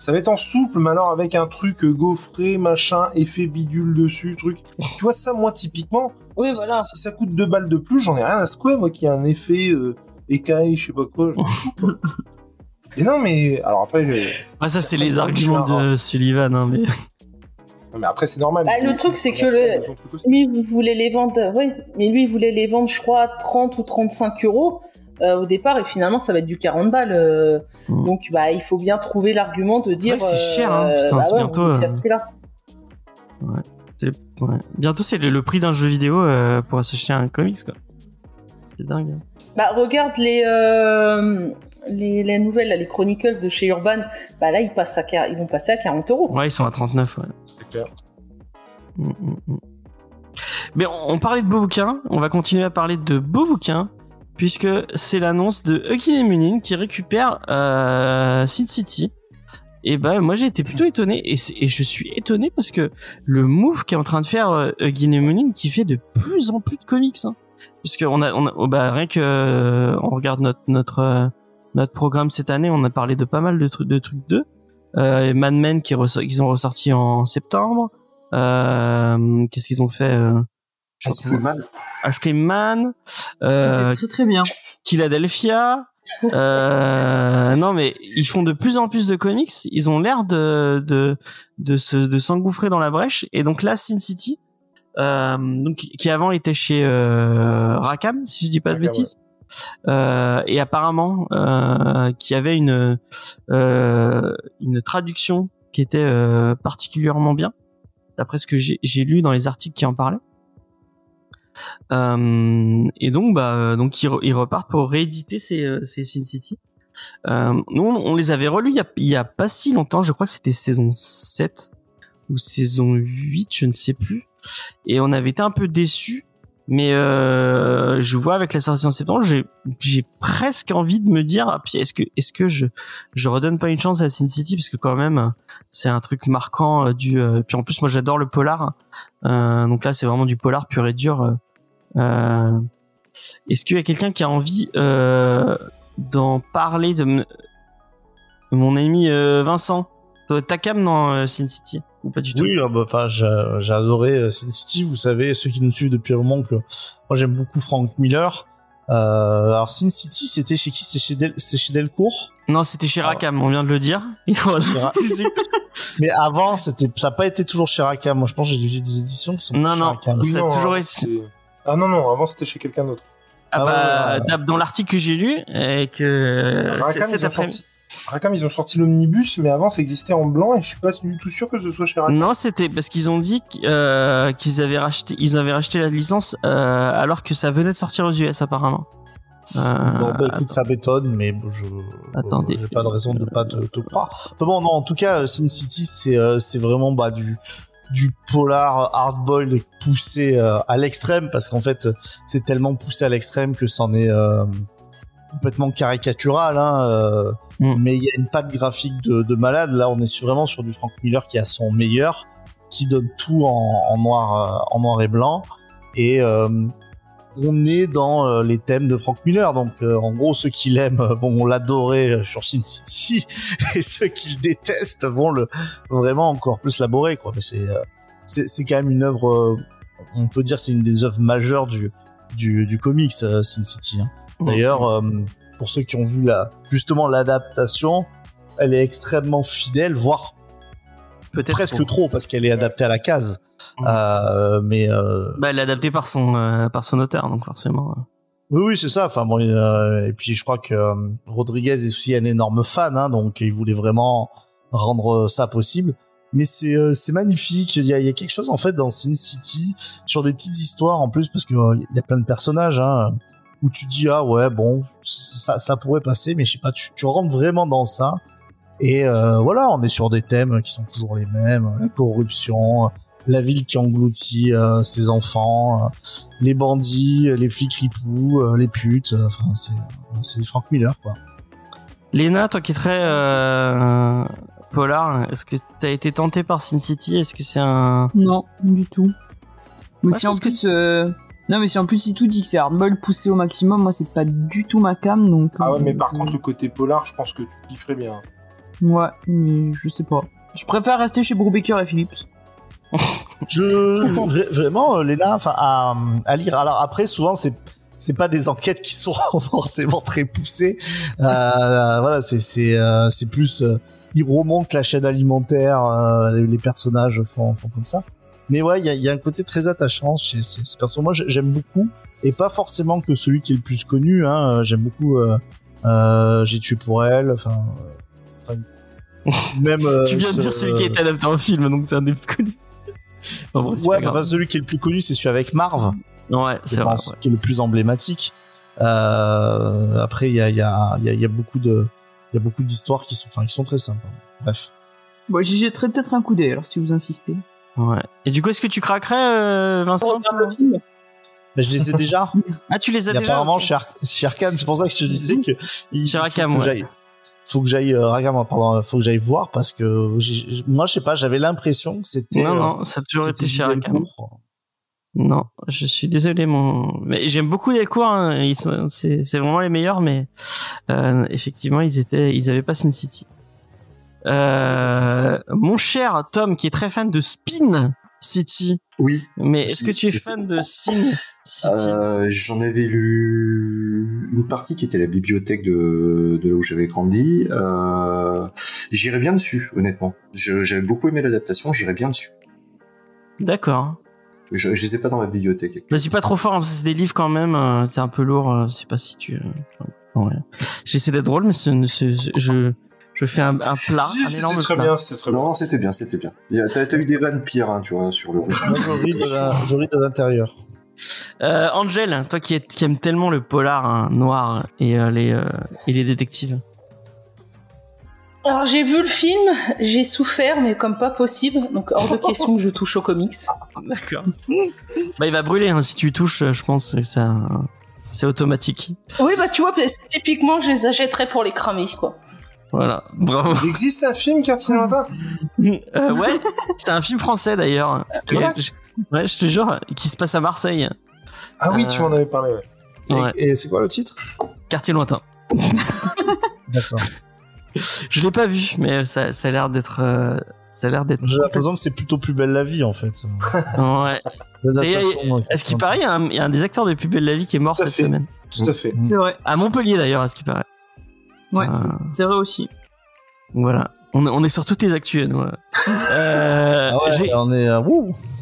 ça va être en souple, mais alors avec un truc euh, gaufré, machin, effet bidule dessus, truc. Tu vois, ça, moi, typiquement, Oui, si, voilà. si ça coûte deux balles de plus, j'en ai rien à secouer, moi, qui a un effet euh, écaille, je sais pas quoi. Et non, mais alors après, Ah, ça, c'est les arguments de Sullivan. Hein, mais... non, mais après, c'est normal. Bah, le truc, c'est que le- Lui, vous voulez les vendre, oui, mais lui, il voulait les vendre, je crois, à 30 ou 35 euros euh, au départ, et finalement, ça va être du 40 balles. euh, Mm. Donc, bah, il faut bien trouver l'argument de dire. que c'est cher, hein, euh, putain, bah c'est ouais, bientôt, à ce. Ouais. C'est le, le prix d'un jeu vidéo euh, pour s'acheter un comics, quoi. C'est dingue. hein. Bah, regarde les, euh, les, les nouvelles, là, les Chronicles de chez Urban. Bah, là, ils, passent à, quar- ils vont passer à 40 euros. Ouais, ils sont à 39, ouais. C'est clair. Mm, mm, mm. Mais on, on parlait de beaux bouquins, on va continuer à parler de beaux bouquins, puisque c'est l'annonce de Huggy Munin qui récupère euh, Sin City. Et ben moi j'ai été plutôt étonné, et, je suis étonné parce que le move qu'est en train de faire euh, Munin qui fait de plus en plus de comics. Hein. On a, on a oh, bah, rien que euh, on regarde notre notre euh, notre programme cette année, on a parlé de pas mal de trucs de trucs d'eux. Euh, Mad Men qui qu'ils ont ressorti en septembre. Euh, Qu'est-ce qu'ils ont fait Ice. Cream Man, Ice Cream Man, euh, très très bien. Philadelphia. Euh, non mais ils font de plus en plus de comics. Ils ont l'air de de de se de s'engouffrer dans la brèche. Et donc là, Sin City, euh, donc qui avant était chez euh, Rackham, si je dis pas de bêtises. Euh, et apparemment euh, qui avait une euh, une traduction qui était euh, particulièrement bien, d'après ce que j'ai j'ai lu dans les articles qui en parlaient. Euh, et donc, bah, donc ils, re- ils repartent pour rééditer ces, euh, ces Sin City. Euh, nous, on les avait relus il y a, il y a pas si longtemps. Je crois que c'était saison 7 ou saison 8, je ne sais plus. Et on avait été un peu déçus. Mais euh, je vois avec la sortie en septembre, j'ai j'ai presque envie de me dire, ah, est-ce que est-ce que je je redonne pas une chance à Sin City? Parce que quand même c'est un truc marquant du. euh, puis en plus moi j'adore le polar, Euh, donc là c'est vraiment du polar pur et dur. Euh, est-ce qu'il y a quelqu'un qui a envie euh, d'en parler de, mon ami euh, Vincent? Toi, Ta cam dans euh, Sin City ou pas du tout? Oui, ah bah, enfin, j'ai adoré Sin City. Vous savez, ceux qui nous suivent depuis un moment, que moi j'aime beaucoup Frank Miller. Euh, alors Sin City, c'était chez qui? C'est chez, Del c'est chez Delcourt? Non, c'était chez Rakam, on vient de le dire. Mais avant, c'était, ça n'a pas été toujours chez Rackham. Moi, je pense que j'ai vu des éditions qui sont Non, non. Rackham. Ça a toujours hein, été- Ah non, non, avant c'était chez quelqu'un d'autre. Ah Ah bah, ouais, dans l'article que j'ai lu, et que Rackham, cet ils ont sorti... Rackham, ils ont sorti l'omnibus, mais avant ça existait en blanc et je suis pas du tout sûr que ce soit chez Rackham. Non, c'était parce qu'ils ont dit euh, qu'ils avaient racheté, ils avaient racheté la licence euh, alors que ça venait de sortir aux US apparemment. Euh, Bon, bah, écoute, ça m'étonne, mais bon, je, Attendez. j'ai pas de raison de pas te, te croire. Mais bon, non, en tout cas, euh, Sin City, c'est, euh, c'est vraiment, bah, du, du polar hardboiled poussé euh, à l'extrême, parce qu'en fait, c'est tellement poussé à l'extrême que c'en est euh, complètement caricatural, hein, euh, Mm. mais il y a une patte graphique de, de malade. Là, on est vraiment sur du Frank Miller qui a son meilleur, qui donne tout en, en noir, euh, en noir et blanc, et euh, on est dans euh, les thèmes de Frank Miller. Donc, euh, en gros, ceux qui l'aiment euh, vont l'adorer euh, sur Sin City, et ceux qui le détestent vont le vraiment encore plus l'aborer, quoi. Mais c'est euh, c'est c'est quand même une œuvre, euh, on peut dire, c'est une des œuvres majeures du du, du comics Sin City. hein. D'ailleurs, euh, pour ceux qui ont vu la justement l'adaptation, elle est extrêmement fidèle, voire peut-être presque pour- trop, parce qu'elle est adaptée à la case. Euh, mais euh, Bah, elle est adaptée par son euh, par son auteur, donc forcément. Oui, oui, c'est ça. Enfin, bon, euh, et puis je crois que Rodriguez est aussi un énorme fan, hein, donc il voulait vraiment rendre ça possible. Mais c'est euh, c'est magnifique. Il y, a, il y a quelque chose en fait dans Sin City sur des petites histoires en plus parce que euh, il y a plein de personnages hein, où tu dis ah ouais bon ça ça pourrait passer, mais je sais pas. Tu, tu rentres vraiment dans ça et euh, voilà, on est sur des thèmes qui sont toujours les mêmes la corruption, la ville qui engloutit euh, ses enfants. euh, les bandits, les flics ripoux, euh, les putes, euh, enfin c'est c'est Frank Miller quoi. Léna, toi qui euh, polar, est-ce que t'as été tenté par Sin City? Est-ce que c'est un Non, du tout. Mais Ouais, si en que plus, euh, non mais si en plus il tout dit que c'est hardball poussé au maximum, moi c'est pas du tout ma cam donc. Ah ouais, euh, mais par euh, contre, le côté polar, je pense que tu kifferais bien. Ouais, mais je sais pas. Je préfère rester chez Brubaker et Phillips. Je vra- vraiment euh, Léna, enfin à, à lire. Alors après souvent c'est c'est pas des enquêtes qui sont forcément très poussées. Euh, voilà, c'est c'est euh, c'est plus euh, ils remontent la chaîne alimentaire, les, les personnages font, font comme ça. Mais ouais, il y a, il y a un côté très attachant chez ces, ces personnages. Moi, j'ai- j'aime beaucoup et pas forcément que celui qui est le plus connu. Hein. J'aime beaucoup. J'ai tué pour elle. Enfin, même. Tu viens de dire celui qui a été adapté en film, donc c'est un des plus connus. Bon, c'est Ouais, enfin, celui qui est le plus connu, c'est celui avec Marv. ouais, c'est vrai. ouais. qui est le plus emblématique. Euh, après, il y a, il y, a, il y, a, il y a beaucoup de, il y a beaucoup d'histoires qui sont, enfin, qui sont très sympas. Bref. Bon, j'y jetterai peut-être un coup d'œil alors si vous insistez. Ouais. Et du coup, est-ce que tu craquerais, euh, Vincent Regarde le film. Mais je les ai déjà. Ah, tu les as Et déjà apparemment, ok. chez, Ar- chez Arkham, c'est pour ça que je te disais que il Chez faut Arkham, que ouais. Faut que j'aille, euh, pardon, faut que j'aille voir parce que moi, je sais pas, j'avais l'impression que c'était. Non, euh, non, ça a toujours été Arkham. Delcourt. Non, je suis désolé, mon. Mais j'aime beaucoup Delcourt. Hein. Ils sont, c'est, c'est vraiment les meilleurs, mais euh, effectivement, ils étaient, ils avaient pas Sin City. Euh, mon cher Tom, qui est très fan de Spin City, Oui. mais est-ce que tu es fan de Sin City? Euh, J'en avais lu une partie qui était la bibliothèque de, de là où j'avais grandi. Euh, j'irais bien dessus, honnêtement. J'avais beaucoup aimé l'adaptation, j'irais bien dessus. D'accord. Je, je les ai pas dans ma bibliothèque. Vas-y, pas trop fort, hein, parce que c'est des livres quand même. euh, c'est un peu lourd. je sais pas si tu. ouais. J'essaie d'être drôle, mais ce- ce- je je Je fais un, un plat, Si, un C'était énorme très plat. bien, c'était très bien. Non, non, c'était bien, c'était bien. T'as t'as eu des vannes pires, hein, tu vois, sur le Moi, je ris de l'intérieur. Euh, Angel, toi qui, est- qui aime tellement le polar hein, noir et, euh, les, euh, et les détectives. Alors j'ai vu le film, j'ai souffert, mais comme pas possible, donc hors de question que je touche aux comics. D'accord. bah, il va brûler hein, si tu touches, je pense que ça, c'est automatique. Oui, bah tu vois, typiquement, je les achèterais pour les cramer, quoi. Voilà, bravo. Il existe un film, Quartier Latin Euh, ouais, c'est un film français d'ailleurs. Je- Ouais, je te jure, qui se passe à Marseille. Ah oui, Euh, tu en avais parlé, ouais. Ouais. Et, et c'est quoi le titre? Quartier lointain. D'accord. Je l'ai pas vu, mais ça, ça a l'air d'être. euh, ça a l'air d'être. J'ai l'impression que c'est plutôt plus belle la vie en fait. Ouais. L'adaptation, donc, Est-ce qu'il paraît, il y, a un, il y a un des acteurs de Plus belle la vie qui est mort à cette fait. semaine. Tout à fait. C'est vrai. À Montpellier d'ailleurs, à ce qui paraît. Ouais. Euh, C'est vrai aussi. voilà. On, on est sur toutes les actus. nous. Euh, Ah ouais, j'ai- on est. euh.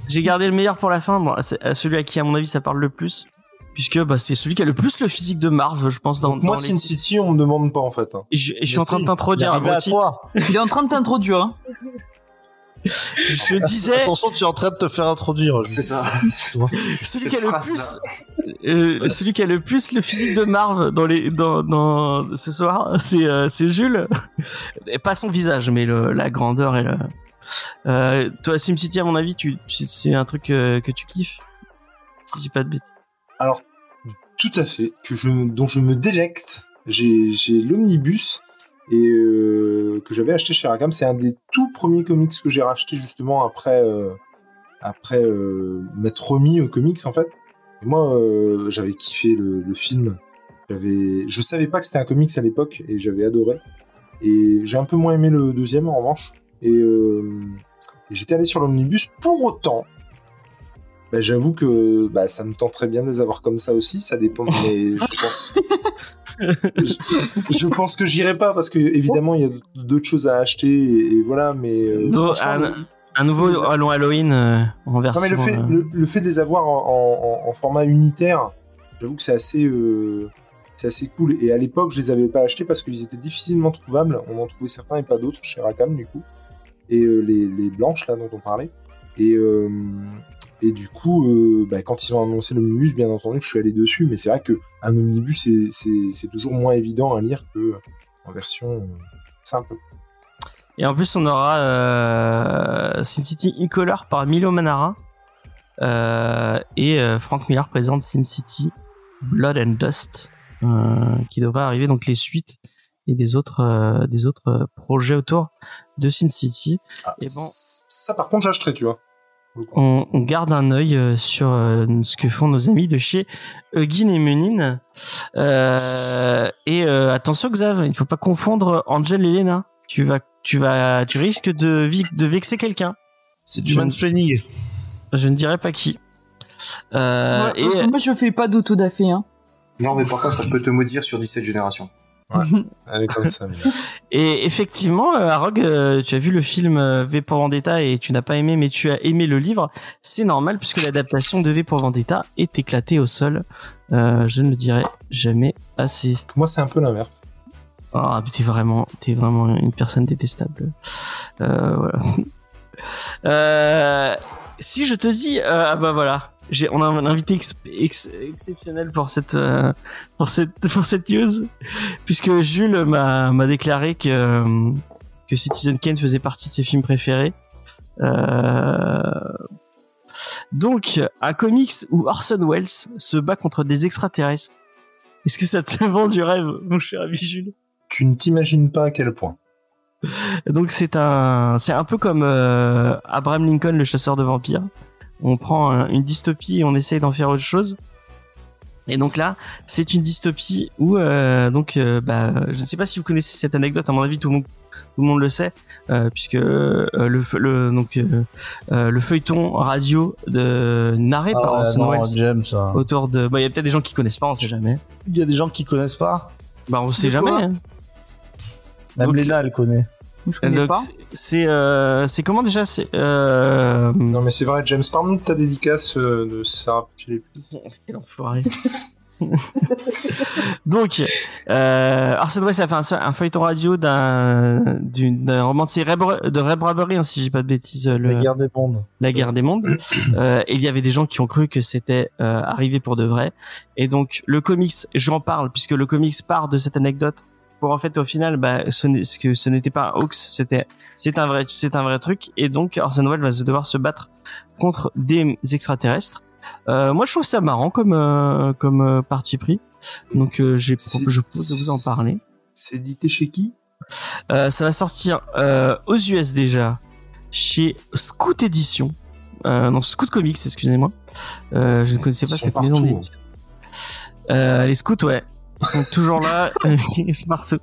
J'ai gardé le meilleur pour la fin. Bon, c'est euh, celui à qui, à mon avis, ça parle le plus. Puisque bah, c'est celui qui a le plus le physique de Marv, je pense. Dans, Donc moi, dans les- Sin City, on me demande pas, en fait. hein. Je, je suis en train si, de t'introduire à toi. Il est en train de t'introduire. Hein. Je disais, Attention, tu es en train de te faire introduire. C'est ça. celui qui a le plus, euh, celui qui a le plus le physique de Marv dans les, dans, dans ce soir, c'est, euh, c'est Jules. Et pas son visage, mais le, la grandeur et le. Euh, toi, SimCity, à mon avis, tu, tu- c'est un truc euh, que tu kiffes. Si j'ai pas de bêtises. Alors, tout à fait, que je, dont je me délecte. J'ai j'ai l'omnibus et euh, que j'avais acheté chez Rackham. C'est un des tout premiers comics que j'ai racheté justement après euh, après euh, m'être remis aux comics en fait. Et moi, euh, j'avais kiffé le, le film. J'avais, je savais pas que c'était un comics à l'époque et j'avais adoré. Et j'ai un peu moins aimé le deuxième en revanche. Et, et j'étais allé sur l'omnibus. Pour autant, bah, j'avoue que bah, ça me tenterait bien de les avoir comme ça aussi. Ça dépend. Mais je pense, je, je pense que j'irai pas parce que évidemment il y a d'autres choses à acheter et, et voilà. Mais euh, un, un nouveau Halloween Halloween euh, en version. non, mais le fait, euh, le, le fait de les avoir en, en- en format unitaire, j'avoue que c'est assez, euh, c'est assez cool. Et à l'époque, je les avais pas achetés parce qu'ils étaient difficilement trouvables. On en trouvait certains et pas d'autres chez Rackham, du coup. Et les, les blanches, là, dont on parlait. Et, et du coup, euh, bah, quand ils ont annoncé l'omnibus, bien entendu que je suis allé dessus. Mais c'est vrai qu'un omnibus, c'est- toujours moins évident à lire que en version euh, simple. Et en plus, on aura euh, Sin City e-color par Milo Manara. Euh, et euh, Frank Miller présente SimCity Blood and Dust, euh, qui devrait arriver donc les suites et des autres euh, des autres euh, projets autour de Sin City. Ah, Et bon. Ça, par contre, j'achèterais, tu vois. On, on garde un œil euh, sur euh, ce que font nos amis de chez Huggin et Munin. Euh, et euh, attention Xav, il ne faut pas confondre Angel et Lena. Tu vas, tu vas, tu risques de, vexer quelqu'un. C'est du Je- mansplaining. Je ne dirai pas qui. Euh, Ouais, parce et que moi, je fais pas d'autodafé. Hein. Non, mais par contre, ça peut te maudire sur 17 générations. Elle est comme ça. Et effectivement, euh, Arog, euh, tu as vu le film euh, V pour Vendetta et tu n'as pas aimé, mais tu as aimé le livre. C'est normal puisque l'adaptation de V pour Vendetta est éclatée au sol. Euh, je ne le dirai jamais assez. Moi, c'est un peu l'inverse. Ah, mais t'es vraiment, t'es vraiment une personne détestable. Euh, voilà. Euh, si je te dis, ah bah voilà, j'ai, on a un invité ex- ex- exceptionnel pour cette, euh, pour cette, pour cette news, puisque Jules m'a, m'a déclaré que, que Citizen Kane faisait partie de ses films préférés. Euh, donc, un comics où Orson Welles se bat contre des extraterrestres. Est-ce que ça te vend du rêve, mon cher ami Jules? Tu ne t'imagines pas à quel point. Donc c'est un, c'est un peu comme euh, Abraham Lincoln, le chasseur de vampires. On prend un- une dystopie et on essaye d'en faire autre chose. Et donc là, c'est une dystopie où, euh, donc, euh, bah, je ne sais pas si vous connaissez cette anecdote. À mon avis, tout le monde, tout le monde le sait, euh, puisque le, donc, le feuilleton radio de narré par Ah ouais, Orson Welles ça. autour de, bah, il y a peut-être des gens qui connaissent pas, on sait jamais. Il y a des gens qui connaissent pas. Bah, on sait jamais. hein. Même Donc- Léna, elle connaît. Je connais Donc, pas. c'est- c'est, euh, c'est comment déjà, c'est, euh, Non, mais c'est vrai, James, parle-nous de ta dédicace euh, de l'ai plus. Quel enfoiré. Donc, euh, Orson Welles a fait un, un feuilleton radio d'un roman de, Ray de Ray Bradbury, hein, si j'ai pas de bêtises, le, La guerre des mondes. la guerre des mondes. Euh, et il y avait des gens qui ont cru que c'était euh, arrivé pour de vrai. Et donc le comics, j'en parle puisque le comics part de cette anecdote pour en fait au final, bah, ce ce que ce n'était pas un hoax, c'était c'est un vrai c'est un vrai truc. Et donc Orson Welles va se devoir se battre contre des extraterrestres. Euh, moi, je trouve ça marrant comme euh, comme euh, parti pris. Donc, euh, j'ai je propose de vous en parler. C'est édité chez qui? Euh, ça va sortir euh, aux US déjà chez Scout Edition. Euh, non, Scout Comics, excusez-moi. Euh, je ne connaissais pas cette maison d'édition. Euh, les scouts, ouais. Ils sont toujours là. Ils sont partout.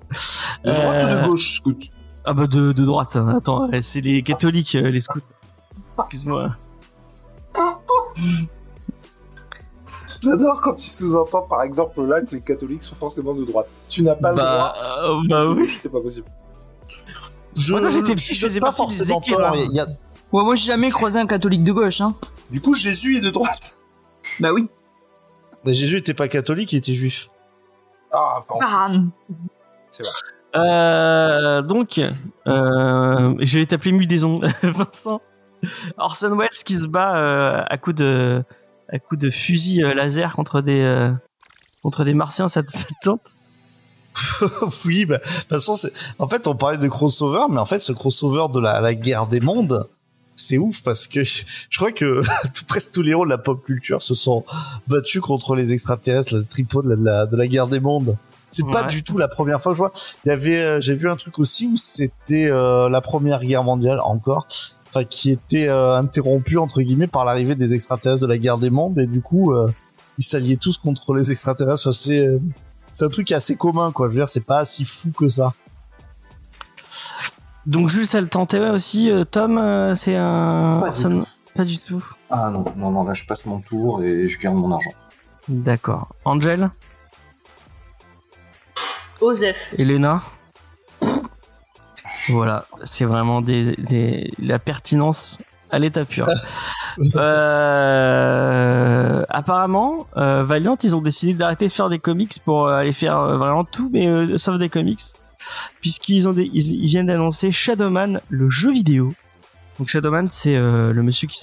De droite ou Euh, de gauche, Scout Ah bah de, de droite. hein. Attends, euh, c'est les catholiques, euh, les scouts. Excuse-moi. J'adore quand tu sous-entends par exemple là que les catholiques sont forcément de droite. Tu n'as pas le Bah, droit. euh, bah oui. C'est pas possible. Je, Moi, quand j'étais petit, je faisais pas partie des équipes, hein. Il y a- Ouais, moi, j'ai jamais croisé un catholique de gauche, hein. Du coup, Jésus est de droite. Bah oui. Mais Jésus était pas catholique, il était juif. Ah, pardon. Ah, C'est vrai. Euh, donc, euh, je vais t'appeler Mudaison, Vincent. Orson Welles qui se bat euh, à coup de à coup de fusil laser contre des euh, contre des martiens, ça te, ça te tente oui, bah, de toute façon, en fait, on parlait de crossover, mais en fait, ce crossover de la, la guerre des mondes, c'est ouf parce que je crois que presque tous les héros de la pop culture se sont battus contre les extraterrestres, le tripode de la, de la guerre des mondes. C'est pas du tout la première fois que je vois. Il y avait, euh, j'ai vu un truc aussi où c'était euh, la première guerre mondiale encore, enfin qui était euh, interrompue entre guillemets par l'arrivée des extraterrestres de la guerre des mondes et du coup ils s'alliaient tous contre les extraterrestres. Enfin, c'est c'est un truc assez commun quoi. Je veux dire, c'est pas si fou que ça. Donc Jules, ça le tentait ouais, aussi. euh, Tom, euh, c'est un Pas du tout. Pas du tout. Ah non, non, non, là je passe mon tour et je garde mon argent. D'accord. Angel, Osef. Elena. Voilà, c'est vraiment des, des la pertinence à l'état pur. Euh, apparemment, euh, Valiant, ils ont décidé d'arrêter de faire des comics pour aller faire euh, vraiment tout, mais euh, sauf des comics, puisqu'ils viennent d'annoncer Shadowman, le jeu vidéo. Donc Shadowman, c'est euh, le monsieur qui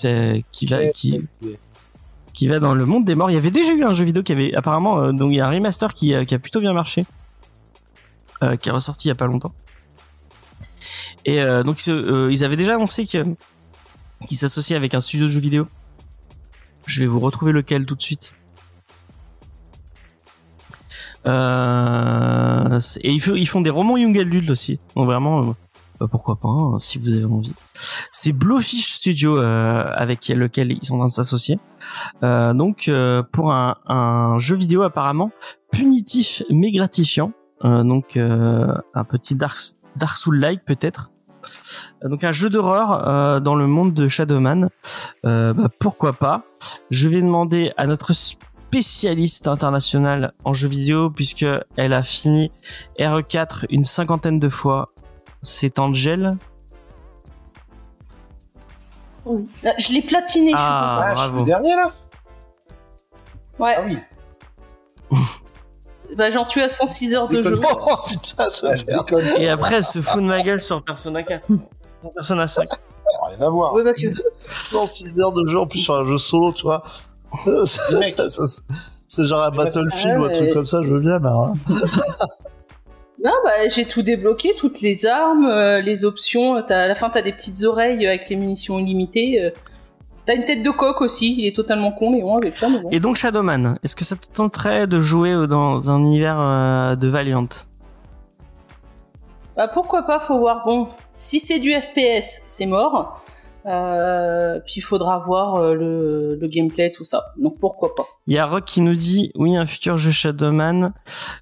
va, dans le monde des morts. Il y avait déjà eu un jeu vidéo qui avait apparemment, euh, donc un remaster qui, a- qui a plutôt bien marché, euh, qui est ressorti il y a pas longtemps. Et euh, donc ils euh, avaient déjà annoncé qu'ils s'associaient avec un studio de jeux vidéo. Je vais vous retrouver lequel tout de suite. Euh, et ils, font- des romans young adult aussi. Donc vraiment, euh, bah, pourquoi pas, hein, si vous avez envie. C'est Blowfish Studio euh, avec lequel ils sont en train de s'associer. Euh, donc pour un, jeu vidéo apparemment punitif mais gratifiant. Donc un petit Dark, Dark Soul-like peut-être. Donc un jeu d'horreur dans le monde de Shadowman. Euh, bah, pourquoi pas Je vais demander à notre spécialiste international en jeux vidéo puisque elle a fini RE4 une cinquantaine de fois. C'est Angel. Oui. Ah, Je l'ai platiné. je suis Ah, Ah, bravo. Le dernier là. Ouais. Ah oui. Bah, j'en suis à 106 heures de jeu. Oh putain, ça je fait- déconne. Et après, elle se fout de ma gueule sur Persona 4. Sur Persona 5. Rien à voir. Ouais, bah, que... 106 heures de jeu en plus sur un jeu solo, tu vois. C'est- genre un Battlefield ou un truc comme ça, je veux bien, mais. hein. Non, bah, j'ai tout débloqué, toutes les armes, euh, les options. À la fin, t'as des petites oreilles avec les munitions illimitées. euh. T'as une tête de coq aussi. Il est totalement con, Léon, avec ça, mais bon. Et donc Shadowman, est-ce que ça te tenterait de jouer euh, dans un univers euh, de Valiant? Bah, pourquoi pas, faut voir. Bon, si c'est du FPS, c'est mort. Euh, puis il faudra voir euh, le, le gameplay, tout ça. Donc pourquoi pas. Il y a Rock qui nous dit oui un futur jeu Shadowman.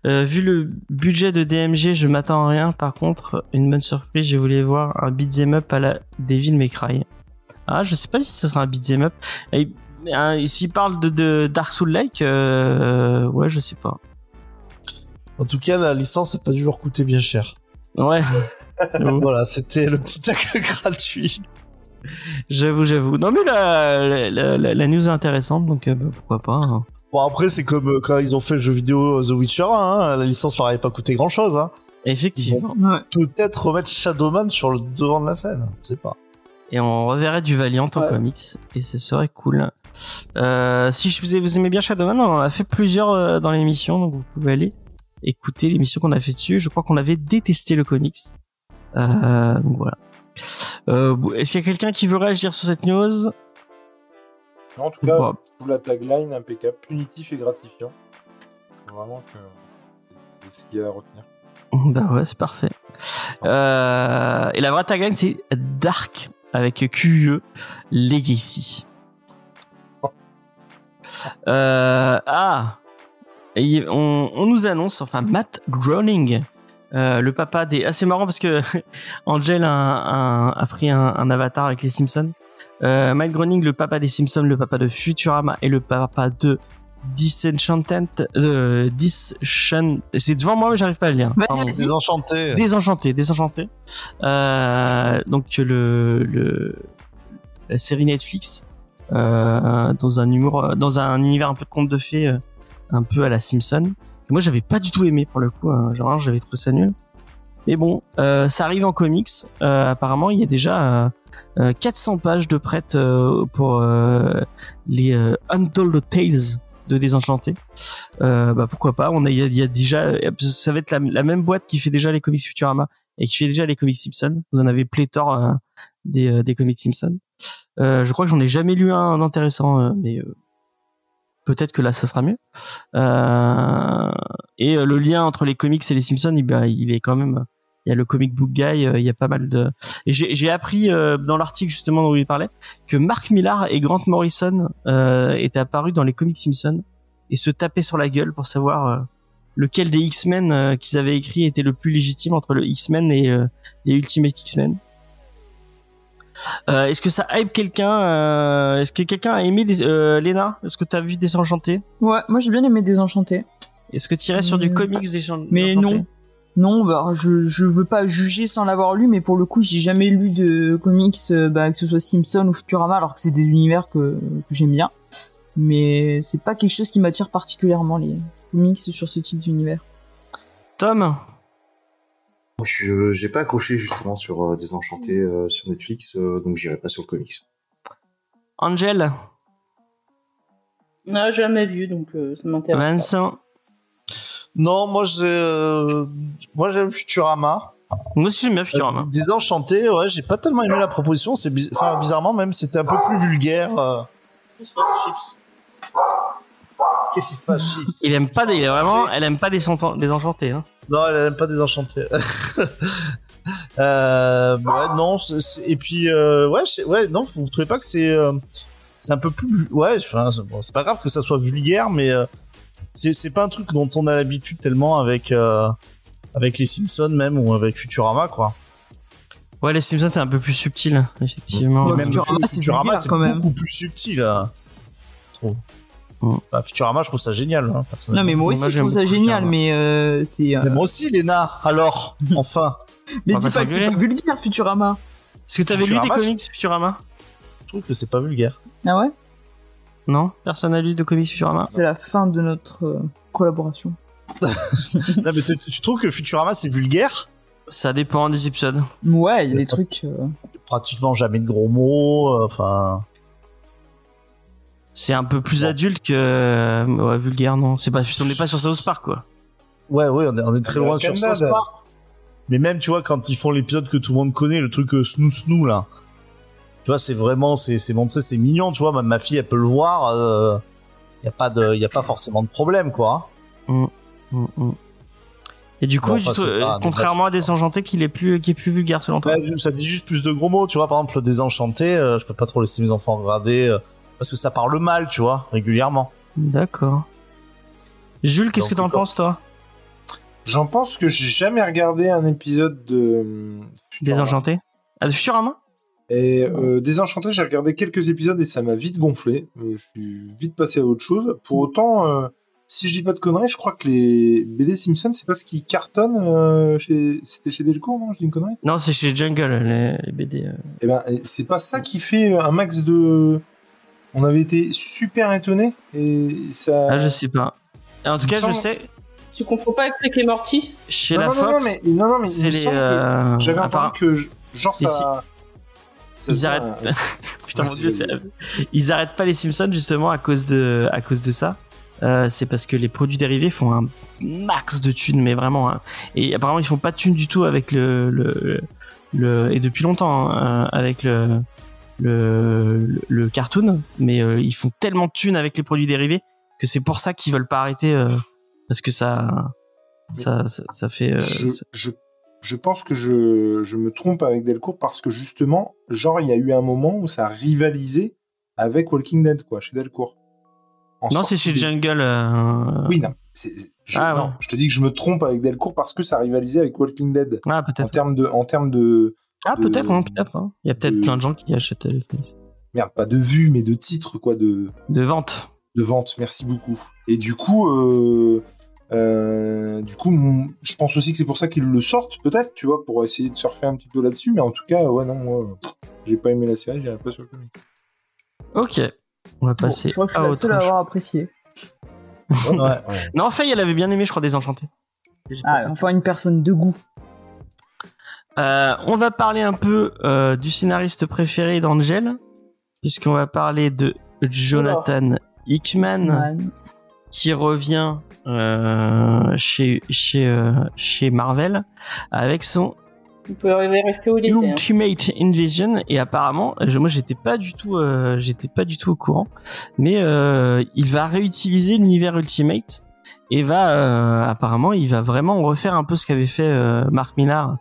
Euh, vu le budget de DMG, je m'attends à rien. Par contre, une bonne surprise, je voulais voir un beat'em up à la Devil May Cry. Ah, je sais pas si ce sera un beat'em up. Et, hein, S'il parle de, de Dark Soul Like, euh, ouais, je sais pas. En tout cas, la licence n'a pas dû leur coûter bien cher. Ouais. Voilà, c'était le petit tacle gratuit. J'avoue, j'avoue. Non mais la, la, la- la news est intéressante, donc euh, bah, pourquoi pas. hein. Bon, après, c'est comme euh, quand ils ont fait le jeu vidéo The Witcher 1, hein, la licence leur avait pas coûté grand chose. Hein. Effectivement. Ouais. Peut-être remettre Shadowman sur le devant de la scène, je sais pas. Et on reverrait du Valiant en Ouais. comics. Et ce serait cool. Euh, si je vous, ai- vous aimez bien Shadowman, on en a fait plusieurs euh, dans l'émission, donc vous pouvez aller écouter l'émission qu'on a fait dessus. Je crois qu'on avait détesté le comics. Euh, donc voilà. Euh, Est-ce qu'il y a quelqu'un qui veut réagir sur cette news? Non, en tout cas, Bah, pour la tagline impeccable, punitif et gratifiant. Vraiment que c'est ce qu'il y a à retenir. Bah ouais, c'est parfait. Euh, et la vraie tagline, c'est Dark avec QE Legacy. Euh, ah, Et on, on nous annonce, enfin Matt Groening, euh, le papa des. Ah, c'est marrant parce que Angel a, un- a pris un, un avatar avec les Simpsons. Euh, Matt Groening, le papa des Simpsons, le papa de Futurama et le papa de Disenchanted. Euh, C'est devant moi, mais j'arrive pas à le lire. Vas-y, Pardon. vas-y. Désenchanté. Désenchanté, désenchanté. Euh, donc le, le la série Netflix euh, dans un humour, dans un univers un peu de conte de fées, un peu à la Simpson. Que moi j'avais pas du tout aimé pour le coup. hein. genre j'avais trouvé ça nul. Mais bon, euh, ça arrive en comics. Euh, apparemment, il y a déjà euh, euh, 400 pages de prêt euh, pour euh, les euh, Untold Tales de Désenchanté. Euh, bah pourquoi pas? On a, il y a, déjà, ça va être la, même boîte qui fait déjà les comics Futurama et qui fait déjà les comics Simpson. Vous en avez pléthore euh, des, euh, des comics Simpson. Euh, je crois que j'en ai jamais lu un intéressant, euh, mais euh, peut-être que là ça sera mieux. Euh, et euh, le lien entre les comics et les Simpsons, il, bah, il est quand même. Il y a le comic book guy, euh, il y a pas mal de. Et j'ai appris euh, dans l'article justement dont il parlait que Mark Millar et Grant Morrison étaient apparus dans les comics Simpsons et se tapaient sur la gueule pour savoir lequel des X-Men qu'ils avaient écrit était le plus légitime entre le X-Men et les Ultimate X-Men. Euh, Est-ce que ça hype quelqu'un euh, Est-ce que quelqu'un a aimé des, euh, Lena Est-ce que t'as vu Désenchanté Ouais, moi j'ai bien aimé Désenchanté. Est-ce que tu irais sur du comics Désenchanté Mais non. Non, bah, je, je veux pas juger sans l'avoir lu, mais pour le coup, j'ai jamais lu de comics, bah, que ce soit Simpson ou Futurama, alors que c'est des univers que, que j'aime bien. Mais c'est pas quelque chose qui m'attire particulièrement, les comics sur ce type d'univers. Tom? Je j'ai pas accroché justement sur euh, Désenchanté euh, sur Netflix, euh, donc j'irai pas sur le comics. Angel On n'a jamais vu, donc euh, ça m'intéresse. pas. Vincent Non, moi j'ai, euh, moi j'aime Futurama. Moi aussi j'aime bien Futurama. Euh, Désenchanté, ouais, j'ai pas tellement aimé la proposition. C'est biz- enfin, bizarrement même, c'était un peu plus vulgaire. euh. Qu'est-ce qui se passe, Chips? Qu'est-ce qui se passe, Chips? Il aime pas des, vraiment, elle aime pas Désenchanté. Désenchanté hein. Non, elle aime pas Désenchanté. euh, ouais, non, et puis euh, ouais, non, vous, trouvez pas que c'est, euh, c'est un peu plus, ouais, enfin, c'est bon, c'est pas grave que ça soit vulgaire, mais euh, c'est c'est pas un truc dont on a l'habitude tellement avec euh, avec les Simpsons même ou avec Futurama quoi. Ouais, les Simpsons c'est un peu plus subtil, effectivement. Ouais, même Futurama, Fu- c'est Futurama, vulgaire, c'est quand même. beaucoup plus subtil. je trouve. Mm. Bah, Futurama, je trouve ça génial. Hein, Non, mais moi aussi, Moi, je trouve ça génial, mais euh, c'est. euh, Mais moi aussi, Léna. Alors, enfin, Mais dis pas que c'est vulgaire, Futurama. Est-ce que t'avais lu des comics Futurama? Je trouve que c'est pas vulgaire. Ah ouais? Non? Personne n'a lu de comics Futurama? C'est la fin de notre euh, collaboration. non, mais tu, trouves que Futurama c'est vulgaire? Ça dépend des épisodes. Ouais, il y a des trucs. euh, Pratiquement jamais de gros mots. euh, Enfin, C'est un peu plus adulte que euh, ouais, vulgaire, non C'est pas, on n'est pas sur South Park, quoi. ouais, ouais, on est, on est très loin sur ça. Dad. Mais même, tu vois, quand ils font l'épisode que tout le monde connaît, le truc euh, Snou Snou là. Tu vois, c'est vraiment, c'est c'est montré, c'est mignon, tu vois. Ma fille, elle peut le voir. euh, y a pas de, y a pas forcément de problème, quoi. Mm, mm. Et du coup, Bon, enfin, euh, pas- contrairement à Désenchanté, qu'il est plus, qui est plus vulgaire selon toi? Ouais, ça dit juste plus de gros mots, tu vois. Par exemple, le désenchanté, euh, je peux pas trop laisser mes enfants regarder euh, parce que ça parle mal, tu vois, régulièrement. D'accord. Jules, qu'est-ce que t'en penses, toi? J'en pense que j'ai jamais regardé un épisode de Futurama. Désenchanté Ah, de Futurama? Et euh, Désenchanté, j'ai regardé quelques épisodes et ça m'a vite gonflé. Euh, je suis vite passé à autre chose. Pour autant, euh, si je dis pas de conneries, je crois que les BD Simpsons, c'est pas ce qui cartonne euh, chez... C'était chez Delcourt, non Je dis une connerie? Non, c'est chez Jungle, les, les BD. euh. Eh ben, et c'est pas ça qui fait un max de On avait été super étonnés et ça. Ah, je sais pas. En tout cas, je sais, Tu confonds pas avec Rick et Morty chez non, la non, non, non, Fox, mais, non, non, mais c'est les. euh, J'avais apparemment- entendu que genre ça. ça Ils arrêtent- Putain, mon Vas-y, dieu, ils arrêtent pas les Simpsons justement à cause de, à cause de ça. Euh, c'est parce que les produits dérivés font un max de thunes, mais vraiment. hein. Et apparemment, ils font pas de thunes du tout avec le, le, le et depuis longtemps hein, euh, avec le, le, le cartoon, mais euh, ils font tellement de thunes avec les produits dérivés que c'est pour ça qu'ils veulent pas arrêter euh, parce que ça, ça, ça, ça fait. euh, je, ça- je, je pense que je, je me trompe avec Delcourt parce que justement, genre, il y a eu un moment où ça rivalisait avec Walking Dead, quoi, chez Delcourt. En Non, c'est chez Jungle. Oui, non. Je, Ah, non, je te dis que je me trompe avec Delcourt parce que ça rivalisait avec Walking Dead. Ah, En termes de, en termes de, Ah, peut-être, hein, peut-être. hein. Il y a peut-être de- plein de gens qui achètent les merde, pas de vues, mais de titres, quoi, de, de vente. de vente. Merci beaucoup. Et du coup, euh, euh, du coup, mon- je pense aussi que c'est pour ça qu'ils le sortent, peut-être, tu vois, pour essayer de surfer un petit peu là-dessus. Mais en tout cas, ouais, non, moi, j'ai pas aimé la série, j'ai pas sur le comic. Ok. On va Bon, passer je crois que je suis la seule à avoir apprécié. Ouais, ouais. Non, Faye, elle avait bien aimé, je crois, Désenchanté. Ah, enfin une personne de goût. Euh, on va parler un peu euh, du scénariste préféré d'Angel, puisqu'on va parler de Jonathan Hickman, Man. qui revient euh, chez chez chez Marvel avec son Vous pouvez rester où il était. hein. Ultimate Invasion et apparemment moi j'étais pas du tout euh, j'étais pas du tout au courant mais euh, il va réutiliser l'univers Ultimate et va euh, apparemment il va vraiment refaire un peu ce qu'avait fait euh, Mark Millar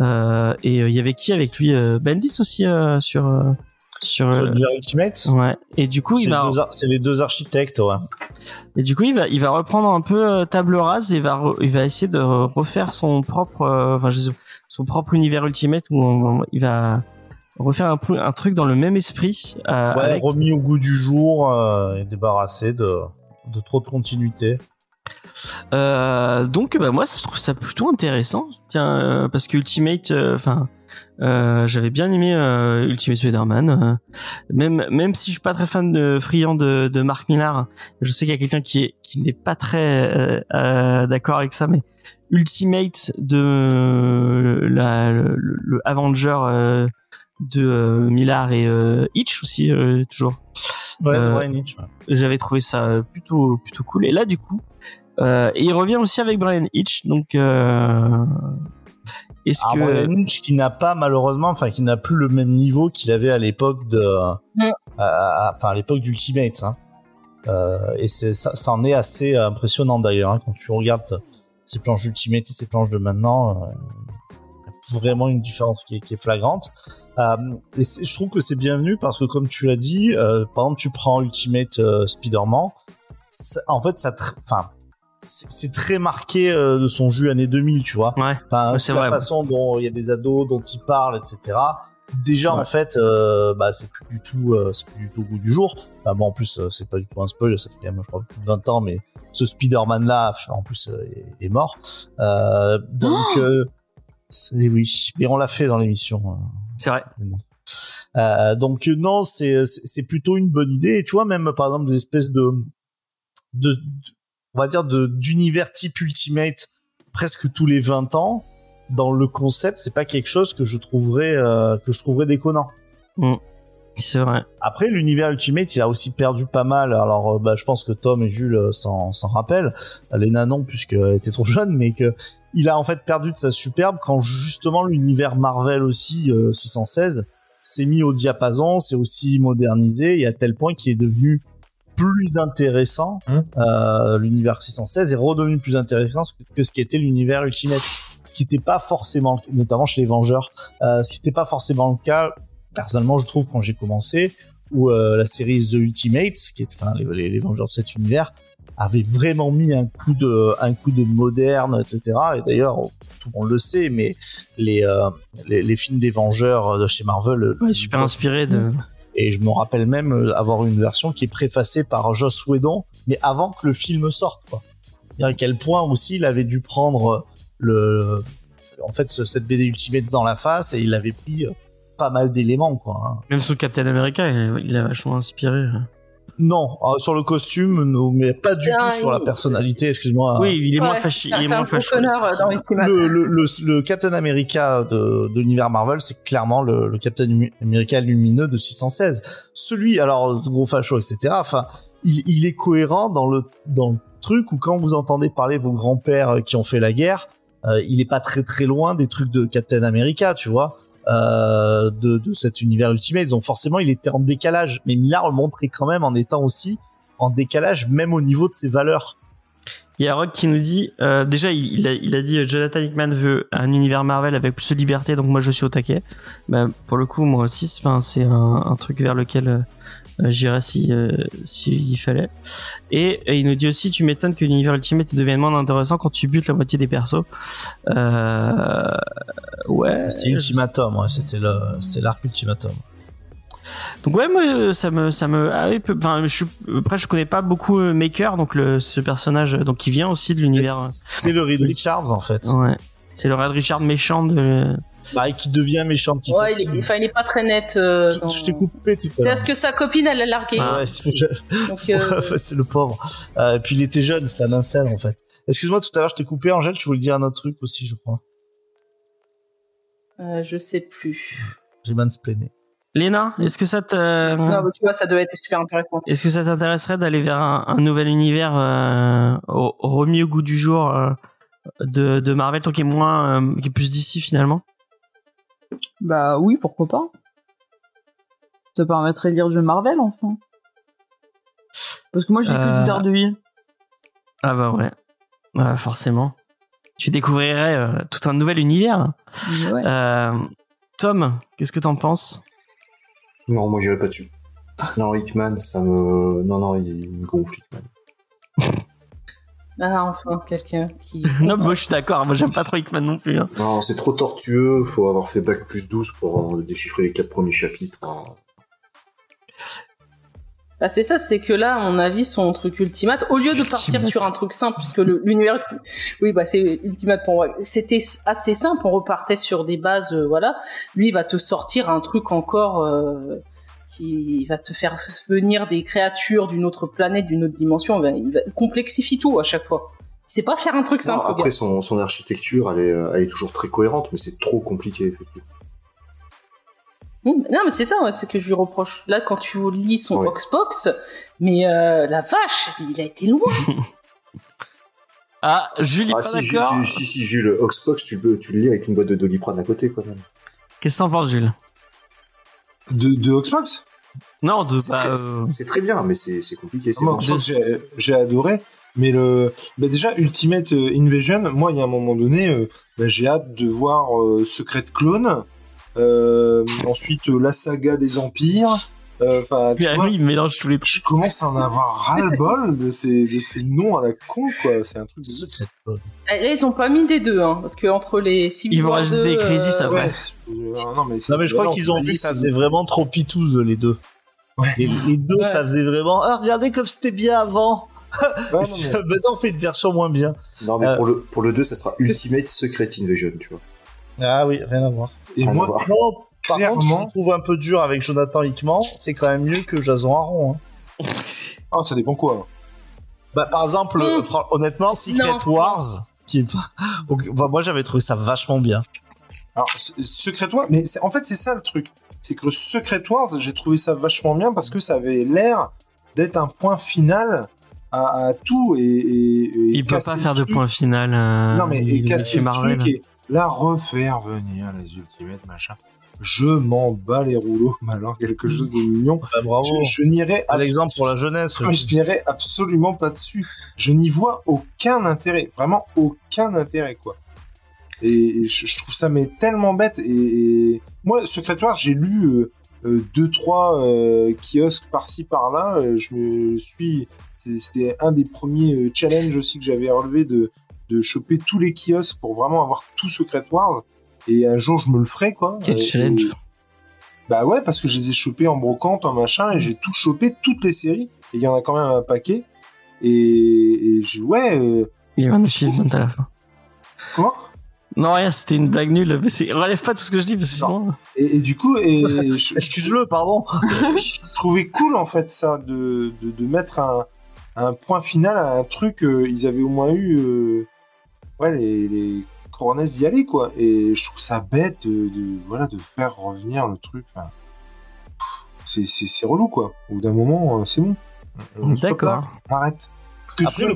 Euh, et il y avait qui avec lui Bendis aussi sur sur Sur l'univers Ultimate ouais et du coup il va c'est les deux architectes, ouais. et du coup, il va, il va reprendre un peu table rase et va, re- il va essayer de refaire son propre, enfin, je sais- son propre univers Ultimate où on- il va refaire un, un truc dans le même esprit. Ouais, avec- remis au goût du jour et débarrassé de, de trop de continuité. Euh, donc, bah, moi, je trouve ça plutôt intéressant. Tiens, euh, parce que Ultimate, euh, enfin, euh, j'avais bien aimé Ultimate Spider-Man. même, même si je suis pas très fan de friand de, de Mark Millar, je sais qu'il y a quelqu'un qui est, qui n'est pas très d'accord avec ça, mais Ultimate de la, le, le Avenger de euh, Millar et euh, Hitch aussi euh, toujours Ouais, Hitch, ouais. j'avais trouvé ça plutôt plutôt cool et là du coup euh, et il revient aussi avec Brian Hitch donc euh, est-ce Alors, que Brian Hitch qui n'a pas malheureusement, enfin qui n'a plus le même niveau qu'il avait à l'époque de, Mm. enfin à l'époque d'Ultimate. Hein. Euh, et c'est ça, ça en est assez impressionnant d'ailleurs hein, quand tu regardes ces planches d'Ultimate et ces planches de maintenant. euh, il y a vraiment une différence qui est, qui est flagrante. Euh, et c'est- je trouve que c'est bienvenu parce que comme tu l'as dit, euh, par exemple tu prends Ultimate euh, Spider-Man, ça- en fait ça, tr- enfin c'est c'est très marqué euh, de son jus année 2000, tu vois. ouais Enfin, c'est la vrai, façon dont il y a des ados dont ils parlent, etc. Déjà Ouais. en fait, euh, bah c'est plus du tout, euh, c'est plus du tout au goût du jour. Enfin, bon, en plus, euh, c'est pas du tout un spoil, ça fait quand même, je crois, plus de 20 ans, mais ce Spider-Man là, en plus, euh, est, est mort. Euh, donc, euh, c'est oui, mais on l'a fait dans l'émission. euh, c'est vrai euh, donc non, c'est c'est c'est plutôt une bonne idée. Et tu vois même par exemple des espèces de de, de- on va dire de d'univers type Ultimate presque tous les 20 ans dans le concept, c'est pas quelque chose que je trouverais euh, que je trouverais déconnant. c'est vrai Après, l'univers Ultimate, il a aussi perdu pas mal. Alors, euh, bah, je pense que Tom et Jules euh, s'en s'en rappellent. Euh, Léna non, puisqu'elle était trop jeune, mais que il a en fait perdu de sa superbe quand justement l'univers Marvel aussi, euh, 616, s'est mis au diapason, s'est aussi modernisé, et à tel point qu'il est devenu plus intéressant. Hum. Euh, l'univers 616 est redevenu plus intéressant que, que ce qui était l'univers Ultimate. Ce qui n'était pas forcément, notamment chez les Vengeurs, euh, ce qui n'était pas forcément le cas personnellement je trouve quand j'ai commencé où euh, la série The Ultimate qui est enfin les, les, les Vengeurs de cet univers avait vraiment mis un coup de un coup de moderne etc et d'ailleurs tout le monde le sait mais les euh, les, les films des Vengeurs de chez Marvel ouais, le- super inspiré de et je me rappelle même euh, avoir une version qui est préfacée par Joss Whedon mais avant que le film sorte quoi à quel point aussi il avait dû prendre le en fait ce- cette BD Ultimate dans la face et il avait pris euh, pas mal d'éléments, quoi. hein. Même son Captain America, il, il a vachement inspiré. Non, euh, sur le costume, non, mais pas du Ah, tout sur la personnalité, excuse-moi. Oui, il est moins Ouais, fachi, c'est il est un connard euh, dans. Le, le, le, le Captain America de, de l'univers Marvel, c'est clairement le, le Captain America lumineux de 616. Celui, alors, gros facho, etc. Enfin, il, il est cohérent dans le, dans le truc où quand vous entendez parler vos grands-pères qui ont fait la guerre, euh, il est pas très très loin des trucs de Captain America, tu vois. Euh, de, de cet univers Ultimate, donc forcément il était en décalage, mais Millard le montrait quand même en étant aussi en décalage, même au niveau de ses valeurs. Il y a Rock qui nous dit, euh, déjà, il, a, il a dit euh, Jonathan Hickman veut un univers Marvel avec plus de liberté, donc moi je suis au taquet. Bah, pour le coup, moi aussi, c'est- un, un truc vers lequel euh, j'irais si, euh, si il fallait. Et, et il nous dit aussi, tu m'étonnes que l'univers Ultimate devienne moins intéressant quand tu butes la moitié des persos. Euh, ouais. C'était Ultimatum, ouais, c'était le, c'était l'arc Ultimatum. Donc ouais, moi ça me ça me ah oui, enfin je suis après je connais pas beaucoup Maker donc le ce personnage donc qui vient aussi de l'univers C'est le Reed Richards en fait. ouais. C'est le Red Richard méchant de Bah, et qui devient méchant petit Ouais, petit. il est, enfin, il est pas très net. euh, Je- dans- Je t'ai coupé tout à C'est parce que sa copine, elle l'a largué. Ah. Ouais, c'est euh, le pauvre. Euh, et puis il était jeune, c'est un incel en fait. Excuse-moi, tout à l'heure je t'ai coupé, Angèle, tu voulais dire un autre truc aussi, je crois. euh, je sais plus. J'ai mansplainé. Léna, est-ce que ça te Non, mais tu vois, ça doit être super intéressant. est-ce que ça t'intéresserait d'aller vers un, un nouvel univers euh, au, au remis au goût du jour euh, de, de Marvel toi qui est moins euh, qui est plus d'ici finalement? Bah oui, pourquoi pas. Ça permettrait de lire du Marvel, enfin. Parce que moi, j'ai que Euh, du Daredevil. Ah bah ouais. Ouais, forcément. Tu découvrirais euh, tout un nouvel univers. Ouais. Euh, Tom, qu'est-ce que t'en penses? Non, moi j'irai pas dessus. Non, Hickman, ça me. Non, non, il me gonfle, Hickman. Ah, enfin, quelqu'un qui. Non, moi je suis d'accord. Moi j'aime pas trop Hickman non plus. hein. Non, c'est trop tortueux, faut avoir fait bac plus 12 pour euh, déchiffrer les quatre premiers chapitres. hein. Bah, c'est ça, c'est que là, à mon avis, son truc ultimate, au lieu de partir sur un truc simple, puisque l'univers, oui, bah, c'est ultimate pour moi. C'était assez simple, on repartait sur des bases, euh, voilà. Lui, il va te sortir un truc encore, euh, qui va te faire venir des créatures d'une autre planète, d'une autre dimension. Il, va- complexifie tout à chaque fois. C'est pas faire un truc simple. le après, son, son architecture, elle est, euh, elle est toujours très cohérente, mais c'est trop compliqué, effectivement. Non, mais c'est ça, c'est que je lui reproche. Là, quand tu lis son Ouais. Oxbox, mais euh, la vache, il a été loin. Ah, Julie, Ah, pas si, d'accord. Jules, si, si, Jules, Oxbox, tu, peux, tu le lis avec une boîte de Doliprane à côté, quand même. Qu'est-ce que t'en penses, Jules? De, de Xbox? Non, de C'est bah, très, euh, c'est très bien, mais c'est compliqué. c'est Moi, bon. j'ai- adoré. Mais le, bah déjà Ultimate euh, Invasion, moi, il y a un moment donné, euh, bah, j'ai hâte de voir euh, Secret Clone. Euh, ensuite, euh, la saga des empires. Euh, Enfin, ah vois, oui, il mélange tous les trucs. je commence à en avoir ras-le-bol de ces, de ces noms à la con, quoi. C'est un truc de. Eh, Là, ils ont pas mis des deux, hein, parce que entre les Civil Ils vont rajouter 2, des Crisis euh, après. Ouais, euh, non, mais, c'est- Non mais je crois qu'ils ont vu que ça faisait vraiment trop pitouze les deux. Ouais. Les, les deux Ouais. ça faisait vraiment ah regardez comme c'était bien avant. Ouais, non, mais- Maintenant on fait une version moins bien. Non, mais Euh. pour, le, pour le 2, ça sera Ultimate Secret Invasion, tu vois. Ah oui rien à voir. Et Rien à moi, par contre, je Clairement. trouve un peu dur avec Jonathan Hickman. C'est quand même mieux que Jason Aaron. Hein. ah, ça dépend quoi. Bah, par exemple, Mm. fran- honnêtement, Secret Non. Wars, qui est... Donc, bah, moi j'avais trouvé ça vachement bien. Alors, Secret Wars, mais en fait, c'est ça le truc. C'est que Secret Wars, j'ai trouvé ça vachement bien parce que ça avait l'air d'être un point final à, à tout et, et- et Il peut pas faire de point final. euh, Non, mais et casser le Marvel. truc et là refaire venir les Ultimates, machin. Je m'en bats les rouleaux, mais alors quelque chose de mignon. Bah, bravo. Je, je n'irai Par abs- exemple pour la jeunesse. je n'irai absolument pas dessus. Je n'y vois aucun intérêt, vraiment aucun intérêt, quoi. Et je, je trouve ça mais tellement bête. Et, et- moi, Secret Wars, j'ai lu euh, euh, deux trois euh, kiosques par-ci par-là. Euh, je me suis, c'était un des premiers euh, challenges aussi que j'avais relevé de de choper tous les kiosques pour vraiment avoir tout Secret Wars. Et un jour, je me le ferai, quoi. Quel challenge. et- bah ouais, parce que je les ai chopés en brocante, en machin, et j'ai tout chopé, toutes les séries. Et il y en a quand même un paquet. Et, et j'ai, ouais, euh, Il y a eu un achievement à la fin. quoi Non, rien, c'était une blague nulle. Mais c'est- relève pas tout ce que je dis, parce que sinon. Et, et du coup, et je, Excuse-le, pardon. je trouvais cool en fait ça de, de, de mettre un, un point final à un truc. euh, ils avaient au moins eu euh, ouais, les, les coronets d'y aller quoi. Et je trouve ça bête de, de- voilà de faire revenir le truc. Enfin, c'est relou quoi. Au bout d'un moment, euh, c'est bon. D'accord. on arrête. Que Après, ce le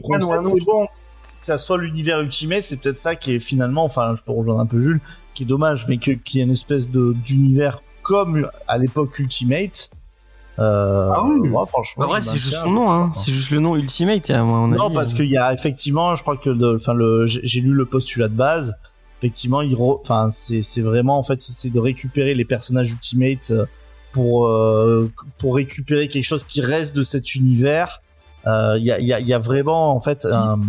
bon. Que ça soit l'univers Ultimate, c'est peut-être ça qui est finalement, enfin, je peux rejoindre un peu Jules, qui est dommage, mais que- qu'il y ait une espèce de d'univers comme à l'époque Ultimate. Euh, Ah oui. franchement. En vrai, c'est juste son nom, hein. C'est juste le nom Ultimate, à mon avis. Non, parce qu'il y a effectivement, je crois que, le- enfin, le, j'ai lu le postulat de base. Effectivement, il, re- enfin, c'est, c'est vraiment en fait, c'est de récupérer les personnages Ultimate euh, pour euh, pour récupérer quelque chose qui reste de cet univers. Euh, Il y a, il y a, y a vraiment en fait un,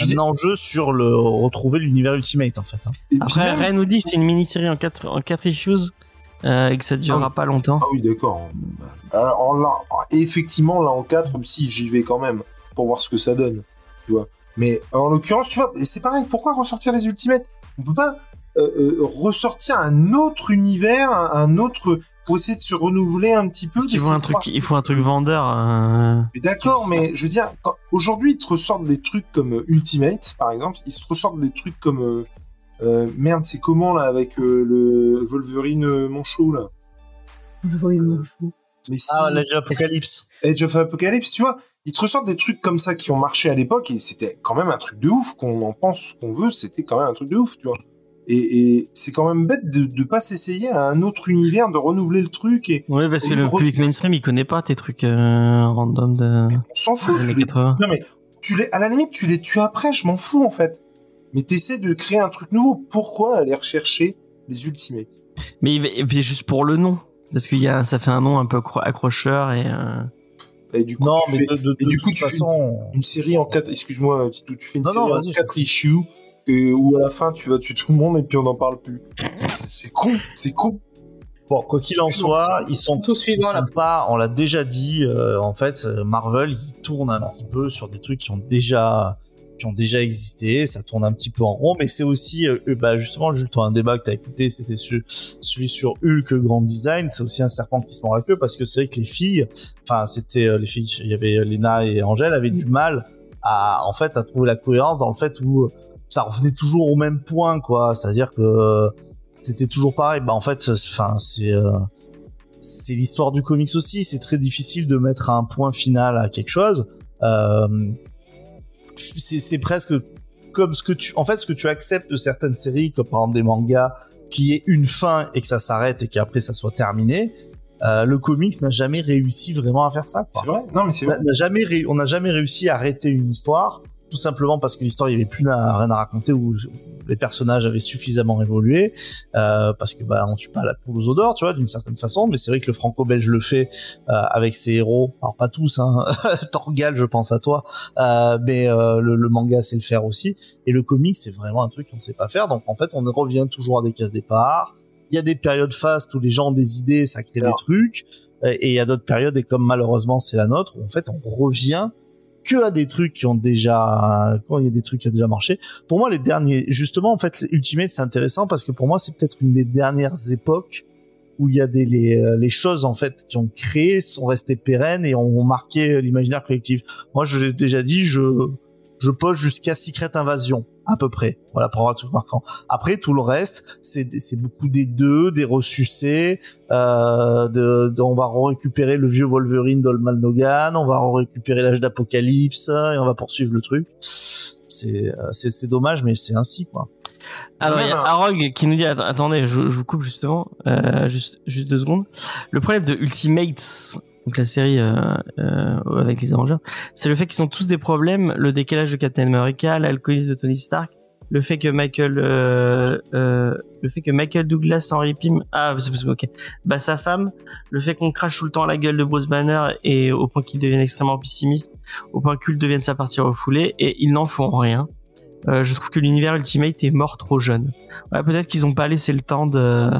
un enjeu sur le retrouver l'univers Ultimate en fait. hein. Après, même- Ray nous dit que c'est une mini-série en 4 en quatre issues et que ça durera pas longtemps. Ah oui, d'accord. Alors là, effectivement, là en 4, si j'y vais quand même pour voir ce que ça donne, tu vois. Mais en l'occurrence, tu vois, c'est pareil, pourquoi ressortir les Ultimates? On peut pas euh, euh, ressortir un autre univers, un, un autre pour essayer de se renouveler un petit peu. Parce qu'il faut un truc, il faut un truc vendeur. euh, D'accord, mais je veux dire, aujourd'hui, ils te ressortent des trucs comme euh, Ultimate, par exemple, ils te ressortent des trucs comme euh, euh, merde, c'est comment là avec euh, le Wolverine euh, manchot là? Mais si... Ah, l'Age Apocalypse. Age of Apocalypse, tu vois, ils te ressortent des trucs comme ça qui ont marché à l'époque et c'était quand même un truc de ouf, qu'on en pense ce qu'on veut, c'était quand même un truc de ouf, tu vois. Et, et c'est quand même bête de, de pas s'essayer à un autre univers, de renouveler le truc et Ouais, parce que le re- public mainstream, il connaît pas tes trucs euh, random de on s'en fout. des tu années les- 80. Non mais tu les, à la limite, tu les tues après, je m'en fous en fait. Mais t'essaies de créer un truc nouveau. Pourquoi aller rechercher les Ultimates? Mais et puis juste pour le nom. Parce qu'il y a, ça fait un nom un peu accro- accrocheur et. euh, Et du coup, Non, tu mais fais de, de, et de du coup, toute tu fais une série en quatre. Excuse-moi, tu fais une Non, non, série en quatre issues que- où à la fin tu vas tuer tout le monde et puis on n'en parle plus. C'est- con, c'est con. Bon, quoi qu'il en soit, ils sont Ils sont pas, on l'a déjà dit, euh, en fait, euh, Marvel, il tourne un petit peu sur des trucs qui ont déjà, qui ont déjà existé, ça tourne un petit peu en rond, mais c'est aussi, euh, euh, bah, justement, Jules, toi, un débat que t'as écouté, c'était celui sur Hulk Grand Design, c'est aussi un serpent qui se mord la queue, parce que c'est vrai que les filles, enfin, c'était, euh, les filles, il y avait Lena et Angèle, avaient du mal à, en fait, à trouver la cohérence dans le fait où euh, ça revenait toujours au même point, quoi, c'est-à-dire que euh, c'était toujours pareil, bah, en fait, enfin, c'est, euh, c'est l'histoire du comics aussi. C'est très difficile de mettre un point final à quelque chose. Euh, c'est, c'est presque comme ce que tu, en fait, ce que tu acceptes de certaines séries, comme par exemple des mangas, qui est une fin et que ça s'arrête et qu'après ça soit terminé. Euh, le comics n'a jamais réussi vraiment à faire ça. Quoi. C'est vrai Non, mais c'est On vrai. n'a- jamais ré- on n'a jamais réussi à arrêter une histoire, tout simplement parce que l'histoire il y avait plus rien à raconter où les personnages avaient suffisamment évolué, euh, parce que bah on tue pas la poule aux odeurs, tu vois, d'une certaine façon. Mais c'est vrai que le franco-belge le fait euh, avec ses héros, alors pas tous, hein, Torgal, je pense à toi, euh, mais euh, le, le manga sait le faire aussi. Et le comic c'est vraiment un truc qu'on sait pas faire. Donc en fait on revient toujours à des cases départ. Il y a des périodes fastes où les gens ont des idées, ça crée Alors. des trucs. Et il y a d'autres périodes, et comme malheureusement c'est la nôtre, où en fait on revient que à des trucs qui ont déjà, quand il y a des trucs qui ont déjà marché. Pour moi, les derniers, justement, en fait, Ultimate c'est intéressant parce que pour moi c'est peut-être une des dernières époques où il y a des les, euh, les choses en fait qui ont créé sont restées pérennes et ont marqué l'imaginaire collectif. Moi, je l'ai déjà dit, je je pose jusqu'à Secret Invasion à peu près. Voilà pour avoir un truc marquant. Après tout le reste, c'est c'est beaucoup des deux, des ressucés. Euh, de, de- on va récupérer le vieux Wolverine d'Olman Logan, on va récupérer l'âge d'Apocalypse et on va poursuivre le truc. C'est euh, c'est c'est dommage, mais c'est ainsi quoi. Alors, il y a Voilà. Arog qui nous dit, att- attendez, je, je vous coupe justement, euh, juste, juste deux secondes. Le problème de Ultimates, donc la série euh, euh, avec les Avengers, c'est le fait qu'ils ont tous des problèmes, le décalage de Captain America, l'alcoolisme de Tony Stark, le fait que Michael, euh, euh, le fait que Michael Douglas, Henry Pym, ah, c'est ok, bah sa femme, le fait qu'on crache tout le temps la gueule de Bruce Banner et au point qu'il devienne extrêmement pessimiste, au point qu'Hulk devienne sa partie refoulée, et ils n'en font rien. Euh, je trouve que l'univers Ultimate est mort trop jeune. Ouais, peut-être qu'ils ont pas laissé le temps de.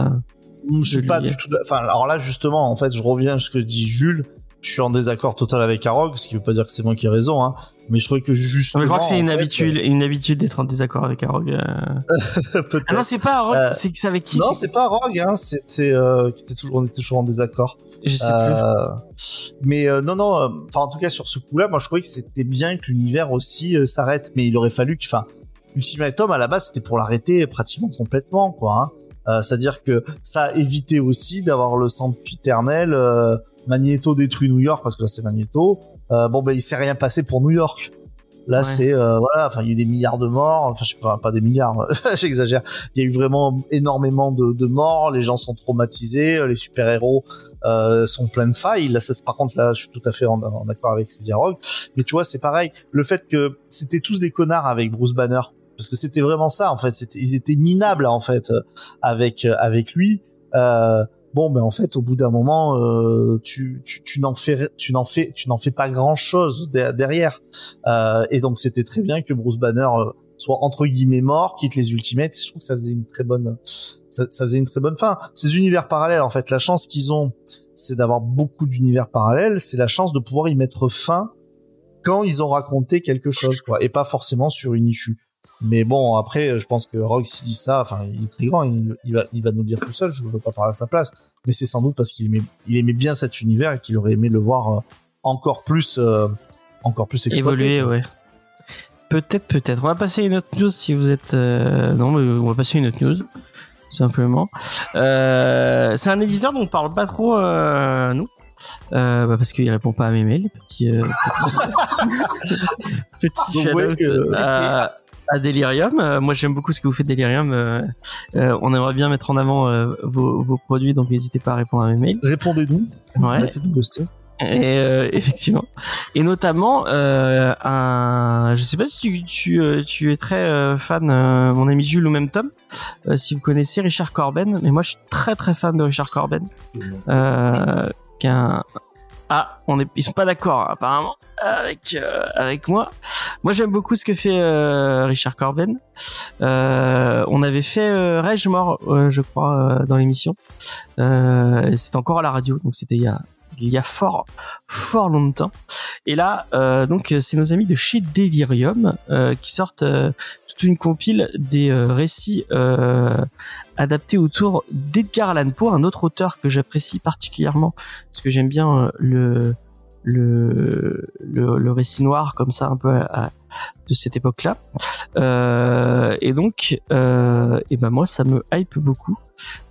Je suis pas du tout. Enfin, alors là justement, en fait, je reviens à ce que dit Jules. je suis en désaccord total avec Arog, ce qui veut pas dire que c'est moi qui ai raison, hein. Mais je trouvais que Non, justement. mais je crois que c'est une fait, habitude, une habitude d'être en désaccord avec Arog. euh. euh. Ah non, c'est pas Arog, Euh, c'est avec qui Non, c'est pas Rogue, hein, c'était euh, qui était toujours, on était toujours en désaccord. Je sais plus. Euh, mais euh, non, non, euh, enfin en tout cas sur ce coup-là, moi je trouvais que c'était bien que l'univers aussi euh, s'arrête, mais il aurait fallu que, enfin, Ultimatum à la base c'était pour l'arrêter pratiquement complètement, quoi. Hein. Euh, C'est-à-dire que ça a évité aussi d'avoir le sempiternel euh, Magneto détruit New York parce que là c'est Magneto. Euh, bon ben il s'est rien passé pour New York. Là Ouais. c'est euh, voilà, enfin il y a eu des milliards de morts, enfin je sais pas, pas des milliards, j'exagère. Il y a eu vraiment énormément de, de morts, les gens sont traumatisés, les super héros euh, sont pleins de failles. Là, ça, par contre, là, je suis tout à fait en, en accord avec ce que dit Rogue. Mais tu vois, c'est pareil. Le fait que c'était tous des connards avec Bruce Banner, parce que c'était vraiment ça, en fait. C'était, ils étaient minables, en fait, euh, avec euh, avec lui. Euh, bon, ben en fait, au bout d'un moment, euh, tu tu, tu n'en fais tu n'en fais tu n'en fais pas grand chose derrière. Euh, et donc, c'était très bien que Bruce Banner euh, soit entre guillemets mort, quitte les Ultimates. Je trouve que ça faisait une très bonne ça faisait une très bonne fin. Ces univers parallèles, en fait, la chance qu'ils ont, c'est d'avoir beaucoup d'univers parallèles. C'est la chance de pouvoir y mettre fin quand ils ont raconté quelque chose, quoi, et pas forcément sur une issue. Mais bon, après, je pense que Rogue s'il dit ça, enfin, il est très grand, il, il va, il va nous le dire tout seul. Je ne veux pas parler à sa place, mais c'est sans doute parce qu'il aimait, il aimait bien cet univers et qu'il aurait aimé le voir euh, encore plus, euh, encore plus exploité. Évoluer, ouais. Peut-être, peut-être. On va passer à une autre news si vous êtes. euh, Non, mais on va passer à une autre news. Simplement. Euh, c'est un éditeur dont on parle pas trop, euh, nous. Euh, bah parce qu'il répond pas à mes mails. Petit, euh, petit, petit Donc, ouais, shout-out que- à, à Delirium. Euh, moi, j'aime beaucoup ce que vous faites, Delirium. Euh, euh, on aimerait bien mettre en avant vos, vos produits, donc n'hésitez pas à répondre à mes mails. Répondez-nous. Ouais. Nous buster. Et euh, effectivement. Et notamment, euh, un, je sais pas si tu, tu, tu es très euh, fan, mon ami Jules ou même Tom, si vous connaissez Richard Corben, mais moi je suis très très fan de Richard Corben. Euh, qu'un ah, on est, ils sont pas d'accord apparemment avec avec moi. Moi j'aime beaucoup ce que fait euh, Richard Corben. Euh, on avait fait euh, Rage Mort, euh, je crois, euh, dans l'émission. Euh, c'était encore à la radio, donc c'était il y a il y a fort fort longtemps. Et là, euh, donc c'est nos amis de chez Delirium euh, qui sortent euh, toute une compile des euh, récits euh, adaptés autour d'Edgar Allan Poe, un autre auteur que j'apprécie particulièrement parce que j'aime bien euh, le le, le le récit noir comme ça un peu à- à- de cette époque-là. Euh, et donc, euh, et ben moi, ça me hype beaucoup.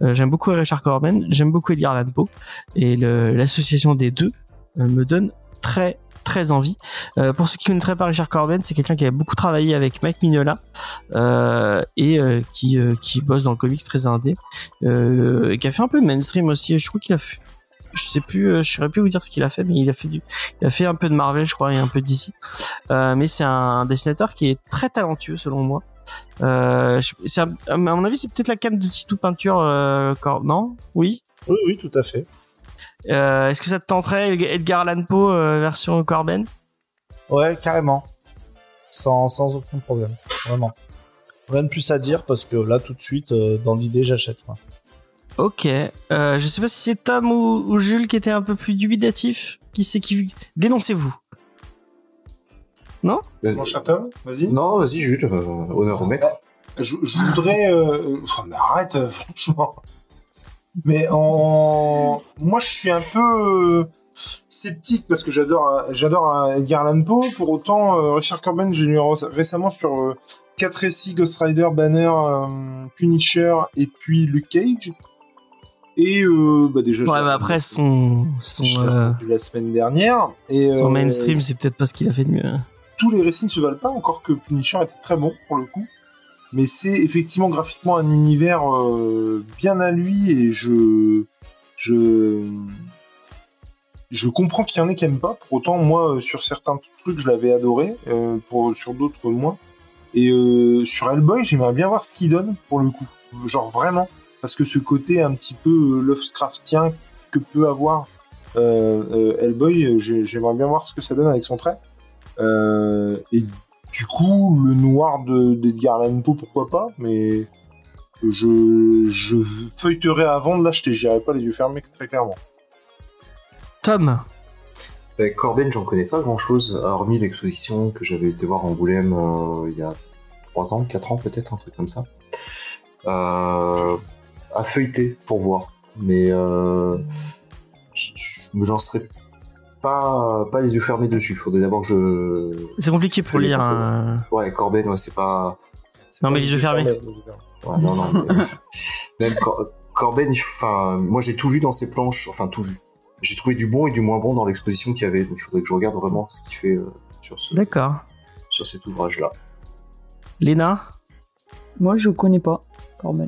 Euh, j'aime beaucoup Richard Corben, j'aime beaucoup Edgar Allan Poe, et l'association des deux euh, me donne très très envie. Euh, pour ceux qui ne connaîtraient pas Richard Corben, c'est quelqu'un qui a beaucoup travaillé avec Mike Mignola euh, et euh, qui euh, qui bosse dans le comics très indé, euh, et qui a fait un peu mainstream aussi. Je crois qu'il a fait je sais plus, euh, je saurais plus vous dire ce qu'il a fait, mais il a fait du, il a fait un peu de Marvel, je crois, et un peu d'ici. Euh, mais c'est un dessinateur qui est très talentueux selon moi. Euh, je- c'est un- à mon avis, c'est peut-être la cam de Titou Peinture, euh, quand- non? Oui? Oui, oui, tout à fait. Euh, Est-ce que ça te tenterait Edgar Allan Poe version Corben? Ouais, carrément. Sans, sans aucun problème. Vraiment. Rien de plus à dire parce que là, tout de suite, dans l'idée, j'achète. moi. Ok. Euh, je sais pas si c'est Tom ou, ou Jules qui était un peu plus dubitatif. Qui c'est qui dénoncez-vous Mon chaton, vas-y. Non, vas-y, Jules, euh, honneur au maître. Je, je voudrais. Euh... euh, oh, mais arrête, euh, franchement. Mais en. Moi, je suis un peu. euh, sceptique parce que j'adore j'adore Edgar Allan Poe pour autant euh, Richard Corben j'ai lu ré- récemment sur euh, quatre récits Ghost Rider Banner euh, Punisher et puis Luke Cage et euh, bah déjà Ouais, mais après son euh, la semaine dernière et son euh, mainstream, c'est peut-être pas ce qu'il a fait de mieux. hein. tous les récits ne se valent pas, encore que Punisher était très bon pour le coup. Mais c'est effectivement graphiquement un univers bien à lui et je je je comprends qu'il y en ait qui aiment pas. Pour autant, moi, sur certains trucs, je l'avais adoré, pour sur d'autres moins. Et sur Hellboy, j'aimerais bien voir ce qu'il donne pour le coup, genre vraiment, parce que ce côté un petit peu euh, Lovecraftien que peut avoir euh, euh, Hellboy, j'ai- j'aimerais bien voir ce que ça donne avec son trait. Euh, et du coup, le noir de d'Edgar Allan Poe, pourquoi pas, mais je, je feuilleterai avant de l'acheter, j'irai pas les yeux fermés très clairement. Tom. Bah, Corben, j'en connais pas grand chose, hormis l'exposition que j'avais été voir en Angoulême euh, il y a 3 ans, 4 ans peut-être, un truc comme ça. Euh, à feuilleter pour voir. Mais euh, je me lancerai pas, pas les yeux fermés dessus. Faudrait d'abord que je. C'est compliqué pour lire. hein. Ouais, Corben, ouais, c'est pas. c'est Non, pas mais les yeux fermés. Ouais, non, non. mais- Même Cor- Corben, enfin, moi j'ai tout vu dans ses planches, enfin tout vu. J'ai trouvé du bon et du moins bon dans l'exposition qu'il y avait, donc il faudrait que je regarde vraiment ce qu'il fait euh, sur, ce, D'accord. sur cet ouvrage-là. Léna? Moi, je connais pas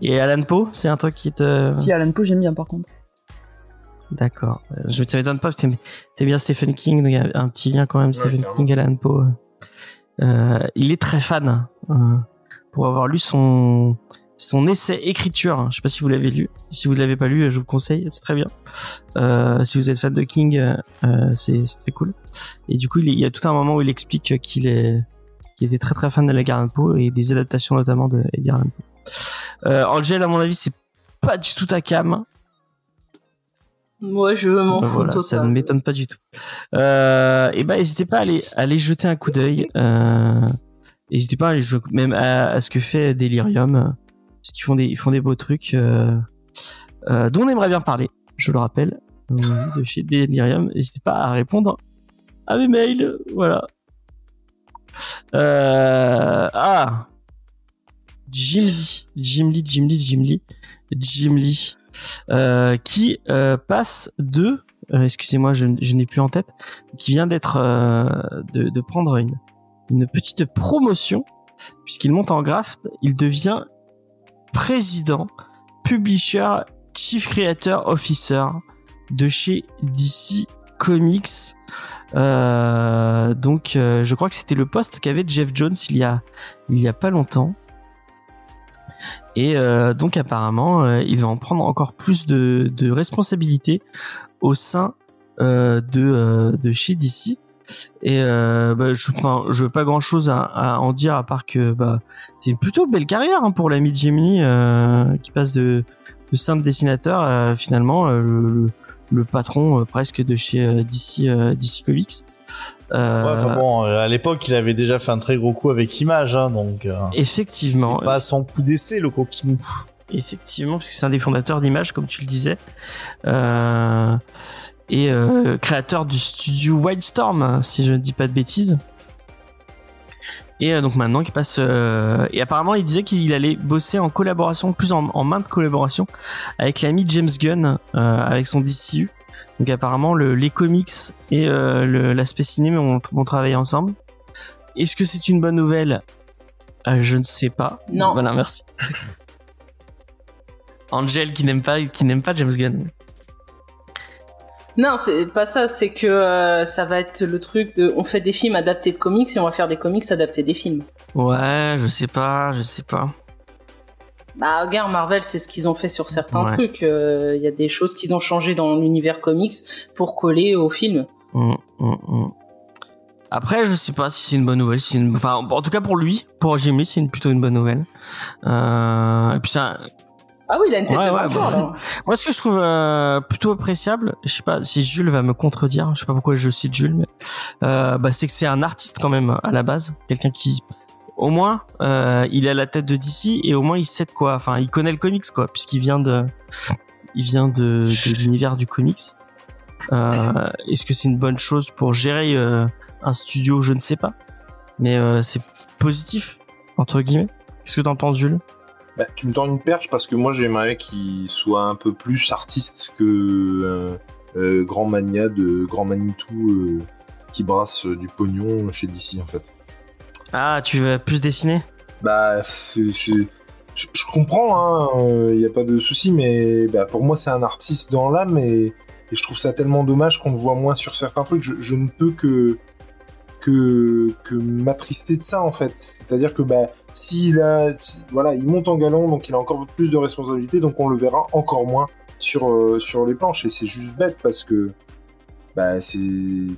Et Alan Poe, c'est un truc qui te. Si Alan Poe, j'aime bien par contre. D'accord. Euh, Je ça m'étonne pas parce que t'aimes bien Stephen King, donc il y a un petit lien quand même. Stephen clairement. King, Alan Poe. Euh, il est très fan. euh, pour avoir lu son son essai écriture. Je sais pas si vous l'avez lu. Si vous ne l'avez pas lu, je vous le conseille. C'est très bien. Euh, si vous êtes fan de King, c'est très cool. Et du coup, il, y a- il y a tout un moment où il explique qu'il est qu'il était très très fan de Edgar Allan Poe et des adaptations notamment de Edgar Allan Poe. Euh, Angel, à mon avis, c'est pas du tout ta cam. Moi, je m'en fous voilà, ça ne m'étonne pas du tout. Euh, et ben, n'hésitez pas à aller, à aller jeter un coup d'œil. Euh, n'hésitez pas à aller jouer- même à, à ce que fait Delirium, parce qu'ils font des, ils font des beaux trucs euh, euh, dont on aimerait bien parler. Je le rappelle, de chez Delirium. N'hésitez pas à répondre à mes mails. Voilà. Ah, Jim Lee, Jim Lee, Jim Lee, Jim Lee, Jim Lee, euh, qui euh, passe de, euh, excusez-moi, je, n'ai plus en tête, qui vient d'être de, prendre une, une petite promotion puisqu'il monte en graft, il devient président, publisher, chief creator officer de chez DC Comics. Donc, je crois que c'était le poste qu'avait Jeff Jones il y a il y a pas longtemps. Et euh, donc apparemment, euh, il va en prendre encore plus de, de responsabilités au sein euh, de, euh, de chez DC. Et euh, bah, je, enfin, je veux pas grand chose à, à en dire à part que bah, c'est une plutôt belle carrière hein, pour l'ami Jimmy euh, qui passe de, de simple dessinateur à finalement le, le patron presque de chez DC, DC Comics. Euh, Ouais, enfin bon, à l'époque, il avait déjà fait un très gros coup avec Image, hein, donc euh, Effectivement, pas son coup d'essai, le coquinou. Effectivement, parce que c'est un des fondateurs d'Image, comme tu le disais. Euh, et créateur du studio Wildstorm, si je ne dis pas de bêtises. Et donc maintenant, il passe. et apparemment, il disait qu'il allait bosser en collaboration, plus en, en main de collaboration, avec l'ami James Gunn, avec son DCU. Donc apparemment, le, les comics et euh, l'aspect cinéma vont, vont travailler ensemble. Est-ce que c'est une bonne nouvelle? Euh, Je ne sais pas. Non. Voilà, merci. Angel qui n'aime pas, qui n'aime pas James Gunn. Non, c'est pas ça. C'est que euh, ça va être le truc de, on fait des films adaptés de comics et on va faire des comics adaptés des films. Ouais, je sais pas, je sais pas. Bah, regarde, Marvel, c'est ce qu'ils ont fait sur certains Ouais. trucs. Euh, Il y a des choses qu'ils ont changé dans l'univers comics pour coller au film. Hum, hum, hum. Après, je sais pas si c'est une bonne nouvelle. si c'est Une... Enfin, en tout cas pour lui, pour Jim Lee, c'est une, plutôt une bonne nouvelle. Euh... Et puis ça, Ah oui, il a une tête Ouais, de ouais, bah, là. Moi, ce que je trouve euh, plutôt appréciable, je sais pas si Jules va me contredire, je sais pas pourquoi je cite Jules, mais euh, bah, c'est que c'est un artiste quand même à la base, quelqu'un qui, au moins, euh, il est à la tête de DC et au moins il sait quoi, enfin, il connaît le comics quoi, puisqu'il vient de, vient de, l'univers du comics. Euh, Est-ce que c'est une bonne chose pour gérer euh, un studio Je ne sais pas, mais c'est positif entre guillemets. Qu'est-ce que t'en penses, Jules? Bah, tu me tends une perche parce que moi j'aimerais qu'il soit un peu plus artiste que grand mania de grand Manitou qui brasse du pognon chez DC en fait. Ah, tu veux plus dessiner? Bah, je, comprends, il n'y a pas de souci, mais bah, pour moi c'est un artiste dans l'âme et, je trouve ça tellement dommage qu'on le voit moins sur certains trucs. Je, ne peux que que, que m'attrister de ça en fait. C'est-à-dire que bah s'il a, voilà, il monte en galon, donc il a encore plus de responsabilités, donc on le verra encore moins sur euh, sur les planches et c'est juste bête parce que bah c'est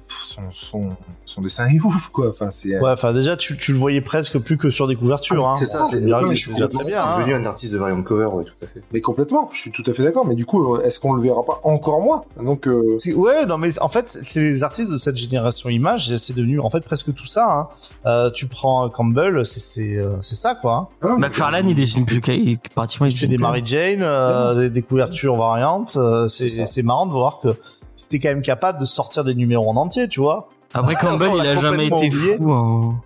son, son, son dessin est ouf quoi. Enfin c'est Ouais, enfin déjà tu, tu le voyais presque plus que sur des couvertures. hein. C'est ça, c'est bien c'est- c'est c'est- déjà très c'est bien. hein. devenu un artiste de variant cover, ouais, tout à fait. mais complètement. Je suis tout à fait d'accord. Mais du coup, est-ce qu'on le verra pas encore moins? Donc euh, C'est- Ouais, non, mais en fait, c'est les artistes de cette génération image, c'est devenu en fait presque tout ça. Hein. Euh, tu prends Campbell, c'est c'est euh, c'est ça quoi. Hein. ah, McFarlane, il dessine plus qu'il pratiquement Il il fait des. Mary Jane, euh, des, des couvertures variantes. euh, c'est marrant de voir que c'était quand même capable de sortir des numéros en entier, tu vois. Après Campbell, il a jamais été oublié. fou. hein.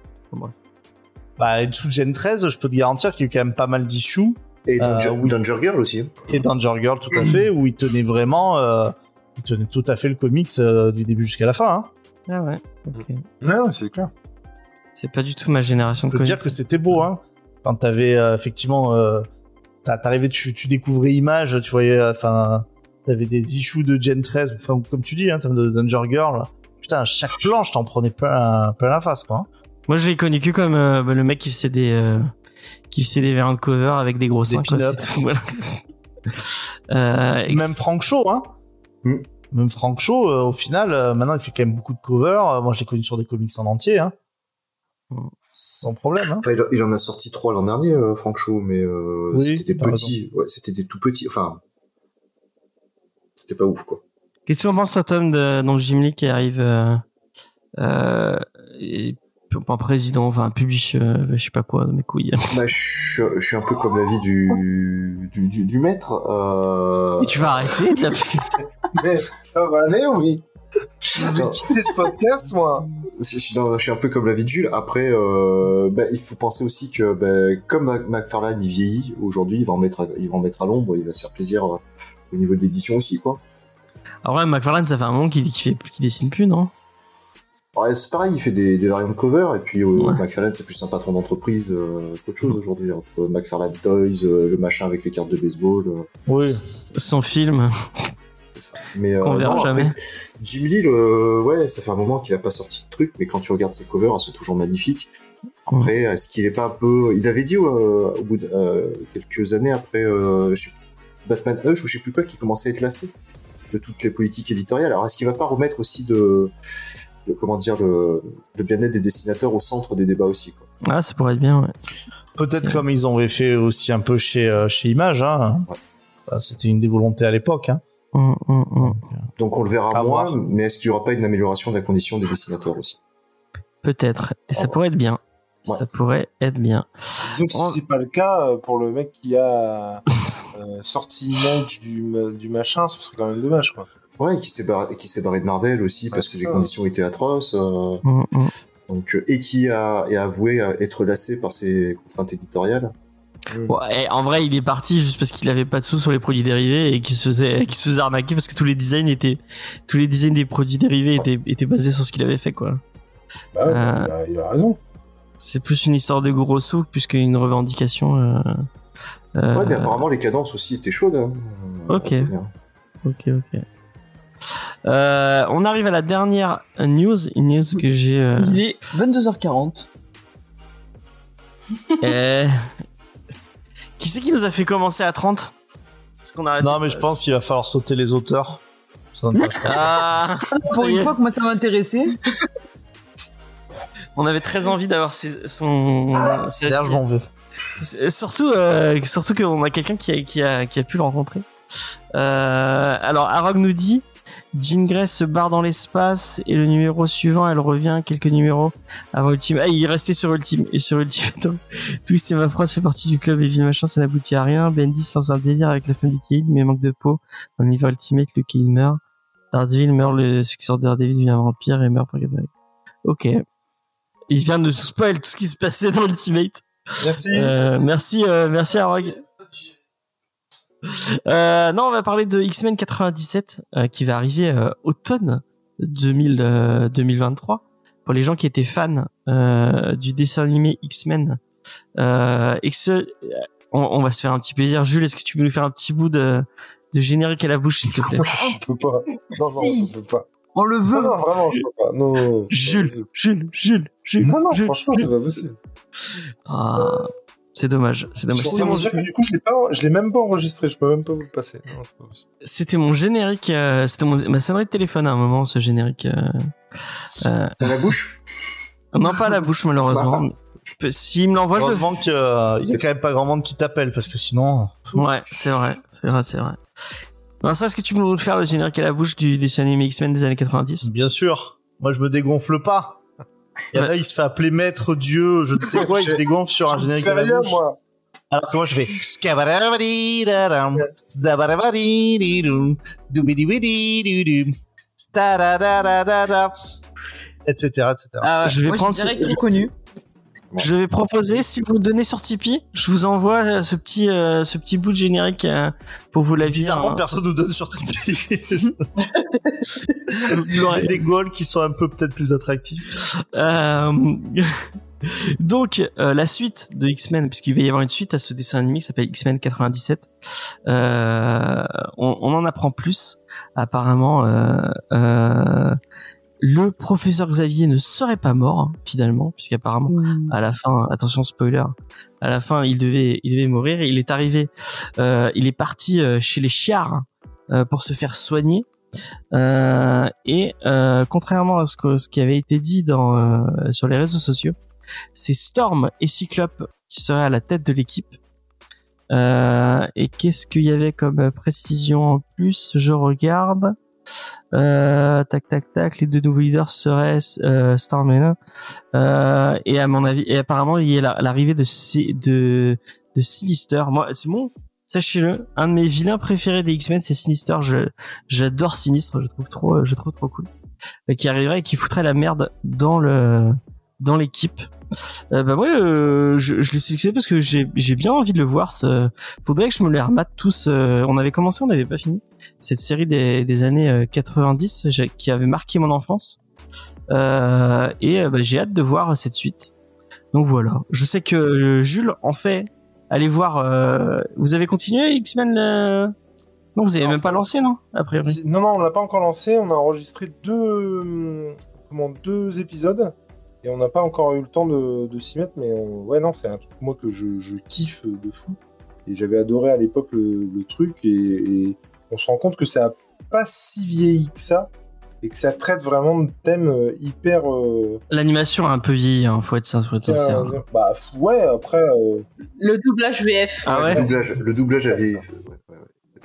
Bah, et sous Gen 13, je peux te garantir qu'il y a eu quand même pas mal d'issues. Et Euh, Danger, oui. Danger Girl aussi. Et Danger Girl, tout à fait, où il tenait vraiment, euh, il tenait tout à fait le comics euh, du début jusqu'à la fin. Hein. Ah ouais. ok. non, non, c'est clair. C'est pas du tout ma génération Je peux dire que c'était beau, hein. Quand t'avais euh, effectivement, euh, t'arrivais, tu, tu découvrais Image, tu voyais, euh, enfin, t'avais des issues de Gen 13, enfin, comme tu dis, hein, de Danger Girl. Putain, à chaque planche, t'en prenais plein, plein la face, quoi. hein. Moi, je l'ai connu que comme euh, bah, le mec qui faisait des euh, qui faisait des cover avec des gros Des seins. quoi, pin-up. c'est tout, voilà. Euh, Même Frank Shaw, hein. Mm. Même Frank Shaw, euh, au final, euh, maintenant, il fait quand même beaucoup de covers. Moi, je l'ai connu sur des comics en entier, hein. Mm. Sans problème, hein. Enfin, il, en a sorti trois l'an dernier, euh, Frank Shaw, mais euh, Oui, c'était des petits. Ouais, c'était des tout petits. Enfin, c'était pas ouf, quoi. Qu'est-ce que tu en penses, toi, Tom, de donc Jim Lee qui arrive euh, euh, et, pas président, enfin publish, euh, je sais pas quoi, de mes couilles. Bah, je, suis- je suis un peu comme l'avis du, du, du, du maître. Euh... Et tu vas arrêter de l'appeler Mais ça va aller, oui. Quitter ce podcast, moi. je, suis dans- je suis un peu comme l'avis de Jules. Après, euh, bah, il faut penser aussi que bah, comme McFarlane il vieillit, aujourd'hui il va en mettre à, il va en mettre à l'ombre, il va se faire plaisir euh, au niveau de l'édition aussi, quoi. Alors ouais, McFarlane, ça fait un moment qu'il fait, qu'il dessine plus, non? Ouais, c'est pareil, il fait des, des variantes cover, et puis euh, Ouais. McFarlane c'est plus un patron d'entreprise euh, qu'autre chose aujourd'hui. Entre McFarlane Toys, euh, le machin avec les cartes de baseball, euh, Oui. Son film ça. Mais euh, qu'on verra non, après, jamais. Jim Lee, le- ouais, ça fait un moment qu'il a pas sorti de truc, mais quand tu regardes ses covers, elles sont toujours magnifiques. Après, est-ce qu'il est pas un peu... Il avait dit euh, au bout de euh, quelques années après euh, je sais plus, Batman Hush ou je sais plus quoi, qui commençait à être lassé de toutes les politiques éditoriales. Alors, est-ce qu'il va pas remettre aussi de... de- comment dire, le, le bien-être des dessinateurs au centre des débats aussi, quoi? Ah, ça pourrait être bien, ouais. Peut-être comme ils ont fait aussi un peu chez, euh, chez Image, hein. Ouais. Enfin, C'était une des volontés à l'époque, hein. Hum, hum, hum. Donc on le verra À moins, voir. mais est-ce qu'il y aura pas une amélioration de la condition des dessinateurs aussi? Peut-être. Et ça Ouais. pourrait être bien. Ouais. Ça pourrait être bien. Disons que si c'est pas le cas, euh, pour le mec qui a euh, sorti Image du, du machin, ce serait quand même dommage, quoi. Ouais, et qui s'est barré, qui s'est barré de Marvel aussi parce Ouais, que les conditions étaient atroces. euh, Hum, hum. donc euh, et qui a, et a avoué être lassé par ses contraintes éditoriales. Ouais, en vrai, il est parti juste parce qu'il avait pas de sous sur les produits dérivés et qu'il se faisait, qu'il se faisait arnaquer parce que tous les designs étaient, tous les designs des produits dérivés étaient, étaient basés sur ce qu'il avait fait, quoi. Bah Euh. il, a, il a raison. C'est plus une histoire de gros sous plus qu'une revendication. Euh, euh, Ouais, mais apparemment les cadences aussi étaient chaudes. hein. Euh, Ok. Ok, ok. Euh, on arrive à la dernière news, une news que j'ai. euh, Il est 22h40. euh, Qui c'est qui nous a fait commencer à 30 Parce qu'on a. Non, mais je pense qu'il va falloir sauter les auteurs. Ça. Ah, Pour une fois que moi ça m'intéressait. On avait très envie d'avoir ses- son. je m'en Surtout, euh, surtout qu'on a quelqu'un qui a, qui, a, qui a pu le rencontrer. Euh, alors, Arog nous dit Jean Grey se barre dans l'espace et le numéro suivant, elle revient quelques numéros avant Ultimate. Ah, il est resté sur Ultimate. Et sur Ultimate. Twist et ma phrase fait partie du club et vie machin, ça n'aboutit à rien. Bendis lance un délire avec la femme du Kid, mais manque de peau. Dans l'univers Ultimate, le Kid meurt. Daredevil meurt, le successeur de Daredevil devient un vampire et meurt par Gabriel. Ok. Il vient de spoil tout ce qui se passait dans Ultimate. Merci. Euh, merci, euh, merci Arog. Euh, non, on va parler de X-Men 97 euh, qui va arriver euh, automne 2000, euh, 2023. Pour les gens qui étaient fans euh, du dessin animé X-Men, euh, et ce- on, on va se faire un petit plaisir. Jules, est-ce que tu peux nous faire un petit bout de, de générique à la bouche, s'il te plaît? On peut pas. Non, non, Si. on peut pas. On le Non, veut. non, vraiment, je peux pas. Non, non, non, Jules. Jules, Jules, Non, non, Jules. franchement, c'est pas possible. Ah, C'est dommage. C'est Je dommage. C'était mon, que du coup, je l'ai pas, je l'ai même pas enregistré. Je peux même pas vous le passer. Non, c'est pas possible. c'était mon générique. euh, c'était mon, ma sonnerie de téléphone à un moment, ce générique. euh, euh, Dans la bouche? Non, pas à la bouche, malheureusement. Je peux- S'il me l'envoie, je le Heureusement qu'il y a quand même pas grand monde qui t'appelle parce que sinon. Ouais, c'est vrai, c'est vrai, c'est vrai. Vincent, est-ce que tu peux nous faire le générique à la bouche du dessin animé X-Men des années 90 Bien sûr. Moi, je me dégonfle pas. Il y en a, Ouais. il se fait appeler maître Dieu, je ne sais quoi, il se dégonfle sur un générique fais la rien, bouche. moi. Alors que moi, je fais etc., etc. Ah, ouais. Je vais Moi, prendre je dirais ce- trop connu. Je vais proposer, si vous donnez sur Tipeee, je vous envoie euh, ce petit, euh, ce petit bout de générique euh, pour vous la hein. Bizarrement, personne nous donne sur Tipeee. Il y a des goals qui sont un peu peut-être plus attractifs. Euh, Donc, euh, la suite de X-Men, puisqu'il va y avoir une suite à ce dessin animé qui s'appelle X-Men 97, euh, on, on en apprend plus. Apparemment, euh, euh, le professeur Xavier ne serait pas mort, hein, finalement, puisqu'apparemment, Hmm. à la fin, attention spoiler, à la fin, il devait, il devait mourir. Il est arrivé, euh, il est parti euh, chez les chiards euh, pour se faire soigner. Euh, et euh, contrairement à ce, que, ce qui avait été dit dans, euh, sur les réseaux sociaux, c'est Storm et Cyclope qui seraient à la tête de l'équipe. Euh, et qu'est-ce qu'il y avait comme précision en plus? Je regarde. Euh, tac tac tac. Les deux nouveaux leaders seraient euh, et. Euh, et à mon avis, et apparemment il y a la- l'arrivée de de de Sinister. Moi, c'est mon Sachez-le, un de mes vilains préférés des X-Men, c'est Sinister. J'adore Sinistre, je trouve trop, je trouve trop cool. Euh, qui arriverait et qui foutrait la merde dans le, dans l'équipe. Euh, bah ouais, euh, je, je l'ai sélectionné parce que j'ai, j'ai bien envie de le voir. Ce... Faudrait que je me les remate tous. euh, on avait commencé, on n'avait pas fini. Cette série des, des années euh, 90 j'ai- qui avait marqué mon enfance. Euh, et euh, bah, j'ai hâte de voir cette suite. Donc voilà. Je sais que euh, Jules en fait. Allez voir. euh, Vous avez continué X-Men euh? Non, vous avez Non. même pas lancé, non A priori? Non, non, on l'a pas encore lancé. On a enregistré deux, comment, deux épisodes. Et on n'a pas encore eu le temps de, de s'y mettre. Mais on- ouais, non, c'est un truc, moi, que je, je kiffe de fou. Et j'avais adoré à l'époque le, le truc. Et, et on se rend compte que ça a pas si vieilli que ça. Et que ça traite vraiment de thèmes euh, hyper. euh, L'animation a un peu vieilli, hein, faut être, faut être sincère. euh, bah, ouais, après. euh, Le doublage VF. Ah ouais? Le doublage, le ouais.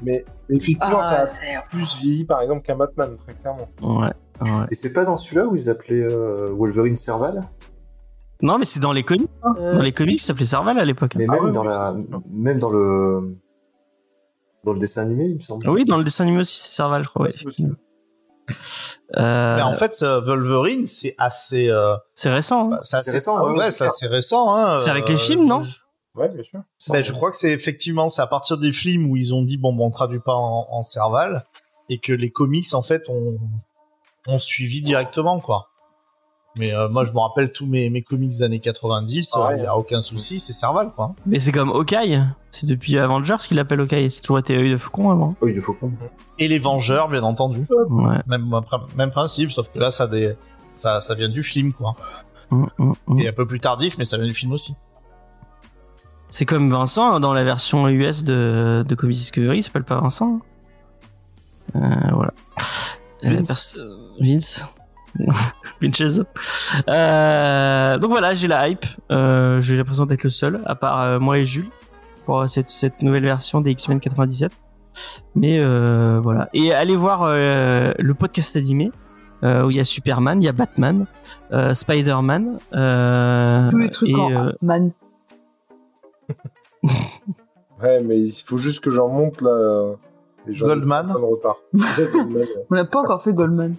mais effectivement, Ah, ça a c'est- plus vieilli, par exemple, qu'un Batman, très clairement. Ouais, ouais. Et c'est pas dans celui-là où ils appelaient euh, Wolverine Serval? Non, mais c'est dans les comics. Euh, Dans les comics, ça s'appelait Serval à l'époque. Mais Ah même ouais, dans oui. la, même dans le, dans le dessin animé, il me semble. Ah Oui, dans le dessin animé aussi, c'est Serval, je crois. Euh, Mais en fait, euh, Wolverine, c'est assez. euh, c'est récent. hein. bah, c'est assez- récent, ouais, c'est assez récent. Hein, C'est avec les films, non je- Ouais, bien sûr. Ben, je crois que c'est effectivement, c'est à partir des films où ils ont dit bon, bon on traduit pas en, en Serval et que les comics en fait ont, ont suivi directement quoi. Mais euh, moi je me rappelle tous mes, mes comics des années 90, il Ah ouais. y a aucun souci, c'est Serval quoi. Mais c'est comme Hawkeye. C'est depuis Avengers qu'il appelle Hawkeye. C'est toujours été œil de faucon avant. Oh, il faut pas. Et les Vengeurs bien entendu, Ouais. même même principe, sauf que là ça des ça ça vient du film quoi. Mm, mm, mm. Et un peu plus tardif, mais ça vient du film aussi. C'est comme Vincent hein, dans la version US de, de Comics Discovery, il s'appelle pas Vincent. Euh, voilà. Vince. euh, Vince. Vincenzo. Euh, donc voilà, j'ai la hype. Euh, j'ai l'impression d'être le seul, à part euh, moi et Jules, pour euh, cette, cette nouvelle version des X-Men 97. Mais euh, voilà. Et allez voir euh, le podcast animé. euh, où il y a Superman, il y a Batman, euh, Spider-Man, euh, Tous les trucs et, en euh, man. Ouais, mais il faut juste que j'en monte là. Goldman. ouais. On n'a pas encore fait Goldman.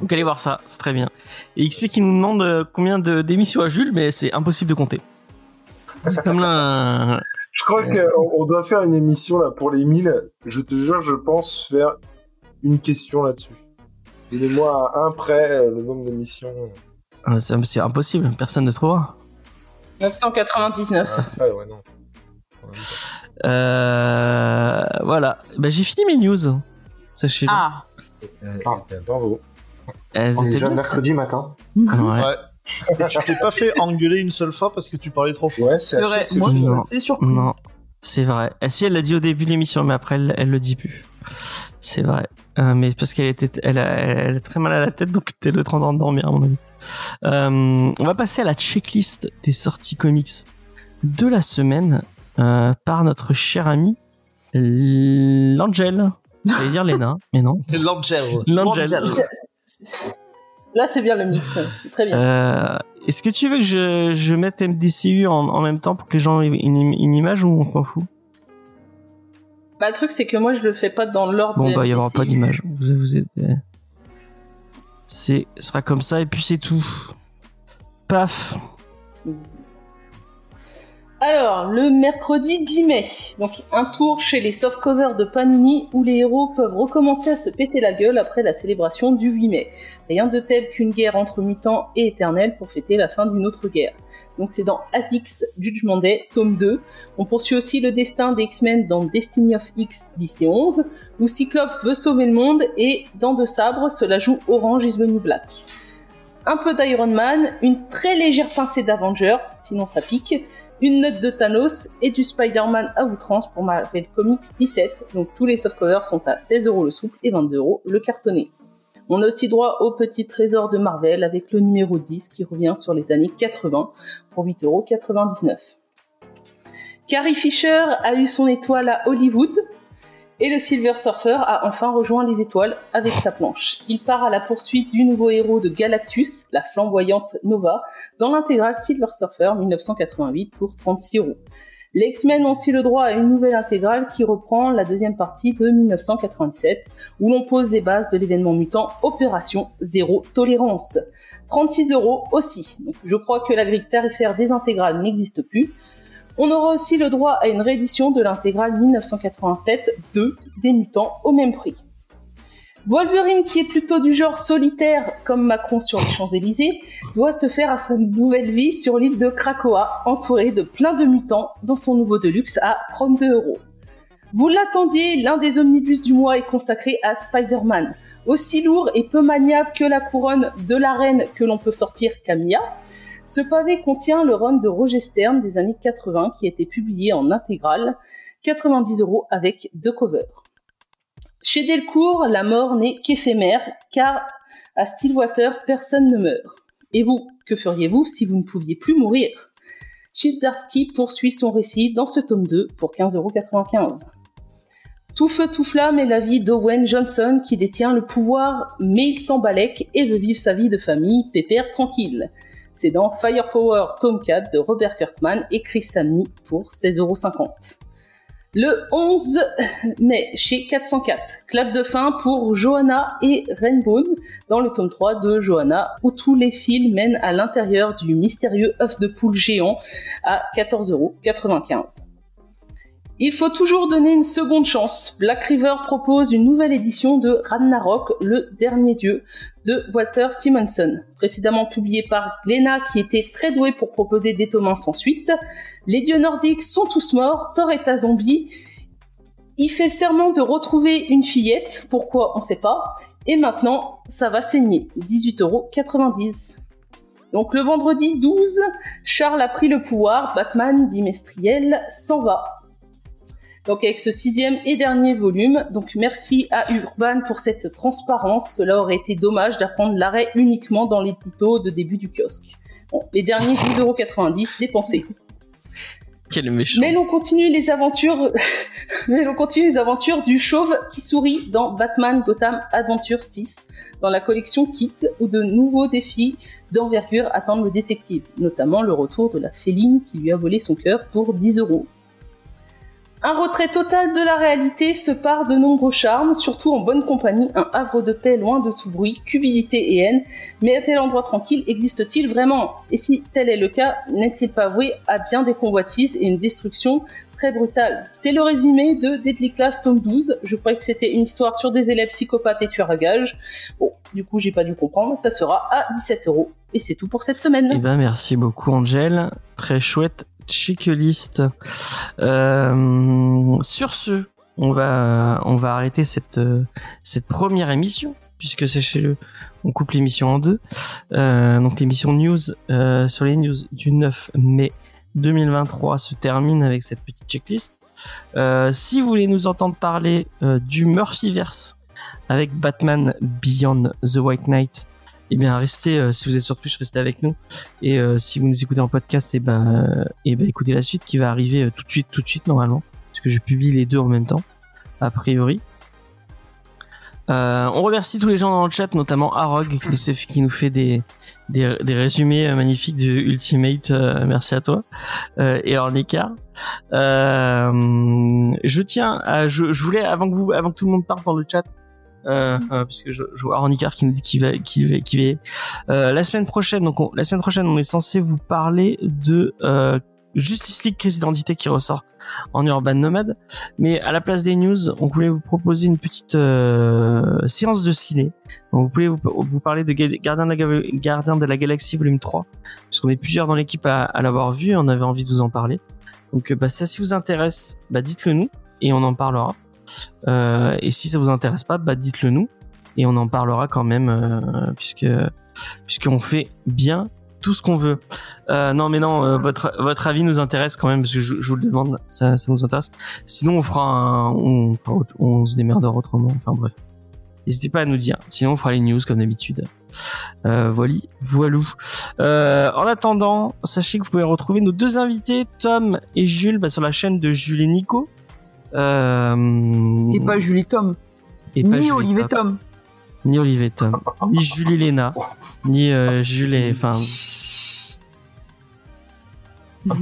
Donc allez voir ça, c'est très bien. Et XP qui nous demande euh, combien de d'émissions à Jules, mais c'est impossible de compter. C'est comme là. un- Je crois qu'on on doit faire une émission là pour les 1000. Je te jure, je pense faire une question là-dessus. Donnez-moi à un près euh, le nombre d'émissions. Ah, C'est impossible, personne ne trouvera. 999. Ah, ça, ouais, non. Euh, voilà, bah, j'ai fini mes news. Sachez-le. Ah, Euh, Ah. Bravo. Elles On est déjà bien, mercredi matin. ça. Ouais. Ouais. Et tu t'es pas fait engueuler une seule fois parce que tu parlais trop fort. Ouais, c'est vrai, moi, c'est surprise. Non, c'est vrai. Ah, si, elle l'a dit au début de l'émission, mais après, elle, elle le dit plus. C'est vrai. Euh, mais parce qu'elle était, elle a, elle a très mal à la tête, donc t'es le train d'en dormir, à mon avis. Euh, on va passer à la checklist des sorties comics de la semaine euh, par notre cher ami l'Angel. J'allais dire Lena, mais non. L'Angel. L'Angel. Là, c'est bien le mix. C'est très bien. Euh, Est-ce que tu veux que je, je mette MDCU en, en même temps pour que les gens aient une, im- une image ou on s'en fout? Bah, le truc, c'est que moi, je le fais pas dans l'ordre Bon, bah, il y aura pas d'image. Vous, vous êtes. C'est, ce sera comme ça et puis c'est tout. Paf. Alors, le mercredi 10 mai, donc un tour chez les softcovers de Panini où les héros peuvent recommencer à se péter la gueule après la célébration du 8 mai. Rien de tel qu'une guerre entre mutants et éternels pour fêter la fin d'une autre guerre. Donc c'est dans ASICS Judgment Day, tome 2. On poursuit aussi le destin des X-Men dans Destiny of X 10 et 11, où Cyclope veut sauver le monde et dans De Sabre, cela joue Orange is the New Black. Un peu d'Iron Man, une très légère pincée d'Avenger, sinon ça pique, une note de Thanos et du Spider-Man à outrance pour Marvel Comics 17. Donc tous les softcovers sont à 16 euros le souple et 22 euros le cartonné. On a aussi droit au petit trésor de Marvel avec le numéro 10 qui revient sur les années 80 pour 8,99 euros. Carrie Fisher a eu son étoile à Hollywood et le Silver Surfer a enfin rejoint les étoiles avec sa planche. Il part à la poursuite du nouveau héros de Galactus, la flamboyante Nova, dans l'intégrale Silver Surfer 1988 pour 36 euros. Les X-Men ont aussi le droit à une nouvelle intégrale qui reprend la deuxième partie de 1997, où l'on pose les bases de l'événement mutant Opération Zéro Tolérance. 36 euros aussi. Je crois que la grille tarifaire des intégrales n'existe plus. On aura aussi le droit à une réédition de l'intégrale 1987 de Des Mutants au même prix. Wolverine, qui est plutôt du genre solitaire comme Macron sur les Champs-Élysées, doit se faire à sa nouvelle vie sur l'île de Krakoa, entouré de plein de mutants dans son nouveau deluxe à 32 euros. Vous l'attendiez, l'un des omnibus du mois est consacré à Spider-Man. Aussi lourd et peu maniable que la couronne de la reine que l'on peut sortir Camilla, ce pavé contient le run de Roger Stern des années 80 qui a été publié en intégrale, 90 euros avec deux covers. Chez Delcourt, la mort n'est qu'éphémère, car à Stillwater, personne ne meurt. Et vous, que feriez-vous si vous ne pouviez plus mourir? Chizarski poursuit son récit dans ce tome 2 pour 15,95€. Tout feu tout flamme est la vie d'Owen Johnson qui détient le pouvoir, mais il s'embalèque et veut vivre sa vie de famille pépère tranquille. C'est dans Firepower Tome 4 de Robert Kirkman et Chris Samney pour 16,50€. Le 11 mai, chez 404, clap de fin pour Johanna et Rainbow dans le tome 3 de Johanna, où tous les fils mènent à l'intérieur du mystérieux œuf de poule géant à 14,95€. Il faut toujours donner une seconde chance. Black River propose une nouvelle édition de Ragnarok, le dernier dieu, de Walter Simonson, précédemment publié par Glenna qui était très doué pour proposer des tomes sans suite. Les dieux nordiques sont tous morts, Thor est un zombie. Il fait serment de retrouver une fillette, pourquoi? On sait pas. Et maintenant, ça va saigner, 18,90€. Donc le vendredi 12, Charles a pris le pouvoir, Batman bimestriel s'en va. Donc avec ce sixième et dernier volume, donc merci à Urban pour cette transparence. Cela aurait été dommage d'apprendre l'arrêt uniquement dans l'édito de début du kiosque. Bon, les derniers 12,90€ dépensés. Quel méchant. Mais l'on continue les aventures, mais l'on continue les aventures du chauve qui sourit dans Batman Gotham Adventure 6, dans la collection Kids, où de nouveaux défis d'envergure attendent le détective, notamment le retour de la féline qui lui a volé son cœur pour 10 euros. Un retrait total de la réalité se part de nombreux charmes, surtout en bonne compagnie, un havre de paix loin de tout bruit, cupidité et haine. Mais un tel endroit tranquille existe-t-il vraiment? Et si tel est le cas, n'est-il pas voué à bien des convoitises et une destruction très brutale? C'est le résumé de Deadly Class tome 12. Je croyais que c'était une histoire sur des élèves psychopathes et tueurs à gages. Bon, du coup, j'ai pas dû comprendre. Ça sera à 17 euros. Et c'est tout pour cette semaine. Eh ben, merci beaucoup, Angel. Très chouette checklist. Euh, sur ce, on va, arrêter cette, première émission puisque sachez-le, on coupe l'émission en deux. Euh, donc l'émission news euh, sur les news du 9 mai 2023 se termine avec cette petite checklist. Si vous voulez nous entendre parler du Murphyverse avec Batman Beyond the White Knight, eh bien restez, euh, si vous êtes sur Twitch, restez avec nous. Et euh, si vous nous écoutez en podcast, eh ben, euh, eh ben écoutez la suite qui va arriver tout de suite, tout de suite normalement, parce que je publie les deux en même temps, a priori. On remercie tous les gens dans le chat, notamment Arog qui nous fait- des, des, des résumés magnifiques du Ultimate. merci à toi. Et Ornicar. Je tiens je, je voulais avant que vous, avant que tout le monde parte dans le chat, euh, euh, puisque je, je vois Ornicar qui nous dit qu'il va, qu'il va, qu'il va. Euh, la semaine prochaine, donc on- la semaine prochaine, on est censé vous parler de euh, Justice League crise d'identité qui ressort en Urban Nomad. Mais à la place des news, on voulait vous proposer une petite euh, séance de ciné. Donc vous pouvez vous, vous parler de Ga- Gardien de, la, Ga- Gardien de la Galaxie volume 3, puisqu'on est plusieurs dans l'équipe à, à l'avoir vu on avait envie de vous en parler. Donc euh, bah, ça, si vous intéresse, bah, dites-le nous et on en parlera. Euh, et si ça vous intéresse pas, bah, dites-le nous et on en parlera quand même, euh, puisque puisqu'on fait bien tout ce qu'on veut. Euh, non, mais non, votre votre avis nous intéresse quand même parce que je, vous le demande, ça, ça nous intéresse. Sinon, on fera on, se démerdera autrement. Enfin bref, n'hésitez pas à nous dire. Sinon, on fera les news comme d'habitude. Euh, voilà, voilou. En attendant, sachez que vous pouvez retrouver nos deux invités, Tom et Jules, bah, sur la chaîne de Jules et Nico. Euh, Et pas Julie Tom. et Ni Jules et Olivier Tom. Tom. Ni Olivier Tom, ni Julie Léna, ni euh, Jules et... Enfin...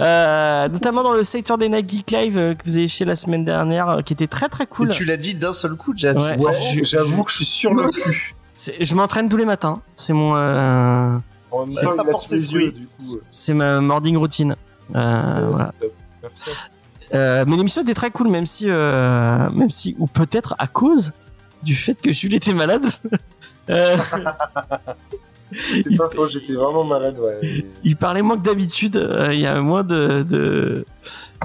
Euh, notamment dans le Saturday Night Geek Live euh, que vous avez fait la semaine dernière, euh, qui était très très cool. Et tu l'as dit d'un seul coup, James. Ouais. J'avoue que je suis sur le cul. Je m'entraîne tous les matins. C'est mon, euh, c'est ma morning routine. Euh, euh, voilà. c'est top. Merci. Euh, mais l'émission était très cool, même si, euh, même si, ou peut-être à cause du fait que Jules était malade. Euh, C'est pas faux, j'étais vraiment malade, ouais. il parlait moins que d'habitude. euh, il y a moins de, de...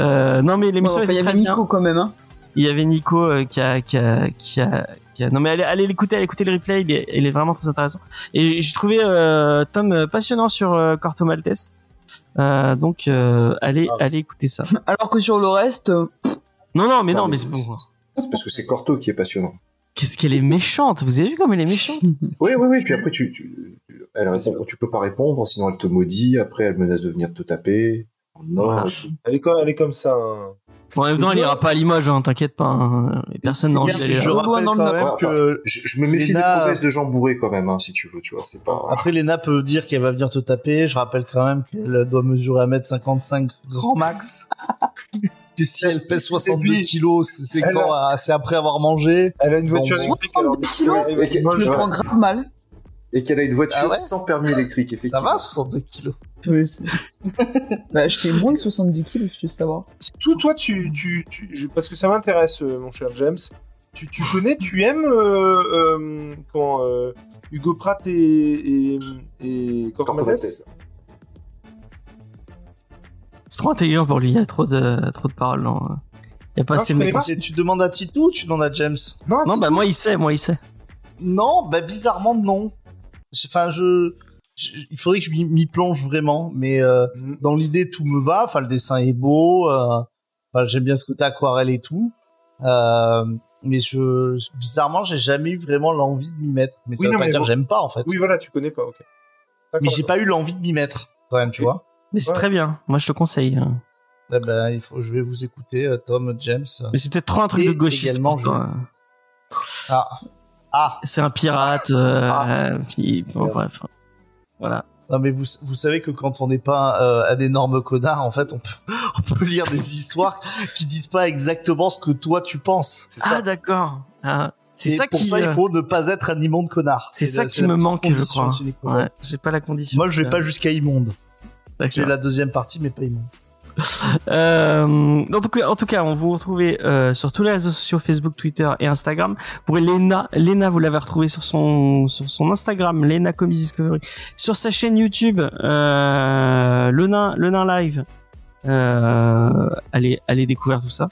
Euh, non, mais l'émission enfin, il y était avait. Nico quand même. Hein. Il y avait Nico euh, qui a, qui a, qui a, qui a- Non mais allez, allez l'écouter, allez écouter le replay, il est, il est vraiment très intéressant. Et j'ai trouvé euh, Tom passionnant sur euh, Corto Maltese. Euh, donc euh, allez, Ah, allez écouter ça. Alors que sur le reste, euh, Non non mais non Non, mais mais c'est bon. C'est parce que c'est Corto qui est passionnant. Qu'est-ce qu'elle est méchante Vous avez vu comme elle est méchante? Oui, oui, oui. Puis après, tu, tu, elle répond, tu peux pas répondre, sinon elle te maudit. Après, elle menace de venir te taper. Non, Voilà. Elle est, comme, elle est comme ça. hein. Bon, en même temps, elle ira pas à Limoges, hein, t'inquiète pas. hein. Et Personne n'a envie d'aller je rappelle dans le quand Nord. même Ouais, que je, je me méfie Léna- des promesses de gens bourrés quand même, hein, si tu veux. Tu vois, c'est pas. Après, Lena peut dire qu'elle va venir te taper. Je rappelle quand même qu'elle doit mesurer 1m55 grand max. que si elle pèse 62 puis, kilos, c'est quand euh, c'est après avoir mangé. Elle a une voiture Bon, électrique. 62 alors, kilos je le prends grave mal. Et qu'elle a une voiture Ah ouais sans permis électrique, Ça effectivement. va, 62 kilos. Oui, bah, je fais moins de 70 kilos, je veux savoir. Tout, toi, tu, tu, parce que ça m'intéresse, euh, mon cher James. Tu, tu connais, tu aimes euh, euh, quand euh, Hugo Pratt et et, et. C'est trop intelligent pour lui. Il y a trop de, trop de paroles. Non, il y a pas Non, assez je de connais mecs. pas. Et tu demandes à Titou ou tu demandes à James Non, Non, bah moi il sait, moi il sait. Non, bah bizarrement non. Enfin, je, je- il faudrait que je m'y- plonge vraiment, mais euh, Mm. dans l'idée tout me va. Enfin, le dessin est beau. euh, enfin, j'aime bien ce côté aquarelle et tout. Euh, mais je, bizarrement, j'ai jamais eu vraiment l'envie de m'y mettre. Mais ça Oui, veut non, pas mais dire bon. que j'aime pas en fait. Oui, voilà, tu connais pas, ok. Mais j'ai pas eu l'envie de m'y mettre quand même, tu Oui. vois. Mais c'est Ouais. très bien. Moi je te conseille. hein. Eh ben, il faut, je vais vous écouter, euh, Tom, James. Mais c'est peut-être trop un truc Et de gauchiste. également, pour toi. Ah, ah. C'est un pirate. euh, Ah. puis, bon, bref. Voilà. Non mais vous, vous savez que quand on n'est pas euh, un énorme connard, en fait, on peut, on peut lire des histoires qui disent pas exactement ce que toi tu penses. C'est ça. Ah d'accord. Ah, c'est Et ça pour qui. ça, il euh, faut ne pas être un immonde connard. C'est ça la- qui me manque, je crois. Ouais, j'ai pas la condition. Moi, je vais pas jusqu'à immonde. J'ai la deuxième partie, mais pas immonde. Euh, en, tout cas, en tout cas, on vous retrouve euh, sur tous les réseaux sociaux Facebook, Twitter et Instagram. Pour Lena, Lena, vous l'avez retrouvée sur son sur son Instagram, Lena Comics Discovery, sur sa chaîne YouTube, euh, le nain, le nain live. Euh, allez, allez découvrir tout ça.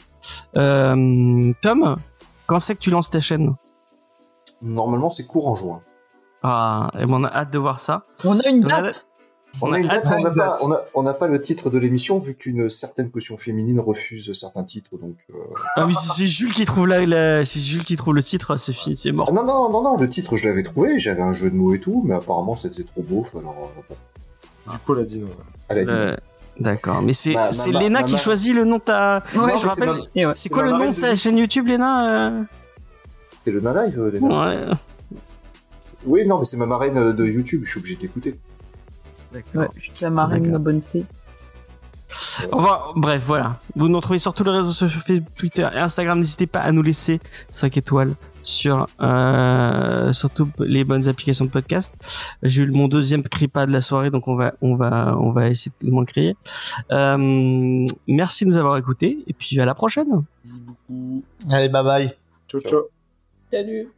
Euh, Tom, quand c'est que tu lances ta chaîne? Normalement, c'est court en juin. Ah, et on a hâte de voir ça. On a une On a- date? On a une hâte date, on n'a pas, date. on a, on n'a pas le titre de l'émission vu qu'une certaine caution féminine refuse certains titres. Donc, euh, Ah oui, si c'est Jules qui trouve la, la- si c'est Jules qui trouve le titre, c'est fini, c'est mort. ah non, non, non, non, le titre je l'avais trouvé, j'avais un jeu de mots et tout, mais apparemment ça faisait trop beauf, alors euh, bon, Du Paladino. elle a dit. Euh, D'accord, mais c'est Ma- c'est ma- Léna ma- qui ma- choisit le nom de ta. Ouais, Non, je mais c'est ma- ouais. C'est c'est quoi le nom de marraine sa de- chaîne YouTube, Léna euh C'est le Live, euh, nains Ouais. Oui, non, mais c'est ma marraine euh, de YouTube, je suis obligé d'écouter. Ouais, je suis la marraine, la bonne fée. On va- bref, voilà. Vous nous retrouvez sur tous les réseaux sociaux, Facebook, Twitter et Instagram. N'hésitez pas à nous laisser 5 étoiles sur euh, sur toutes les bonnes applications de podcast. J'ai eu mon deuxième cripa de la soirée, donc on va on va on va essayer de moins crier. Euh, merci de nous avoir écoutés et puis à la prochaine. Allez, bye bye. Ciao, ciao. Salut.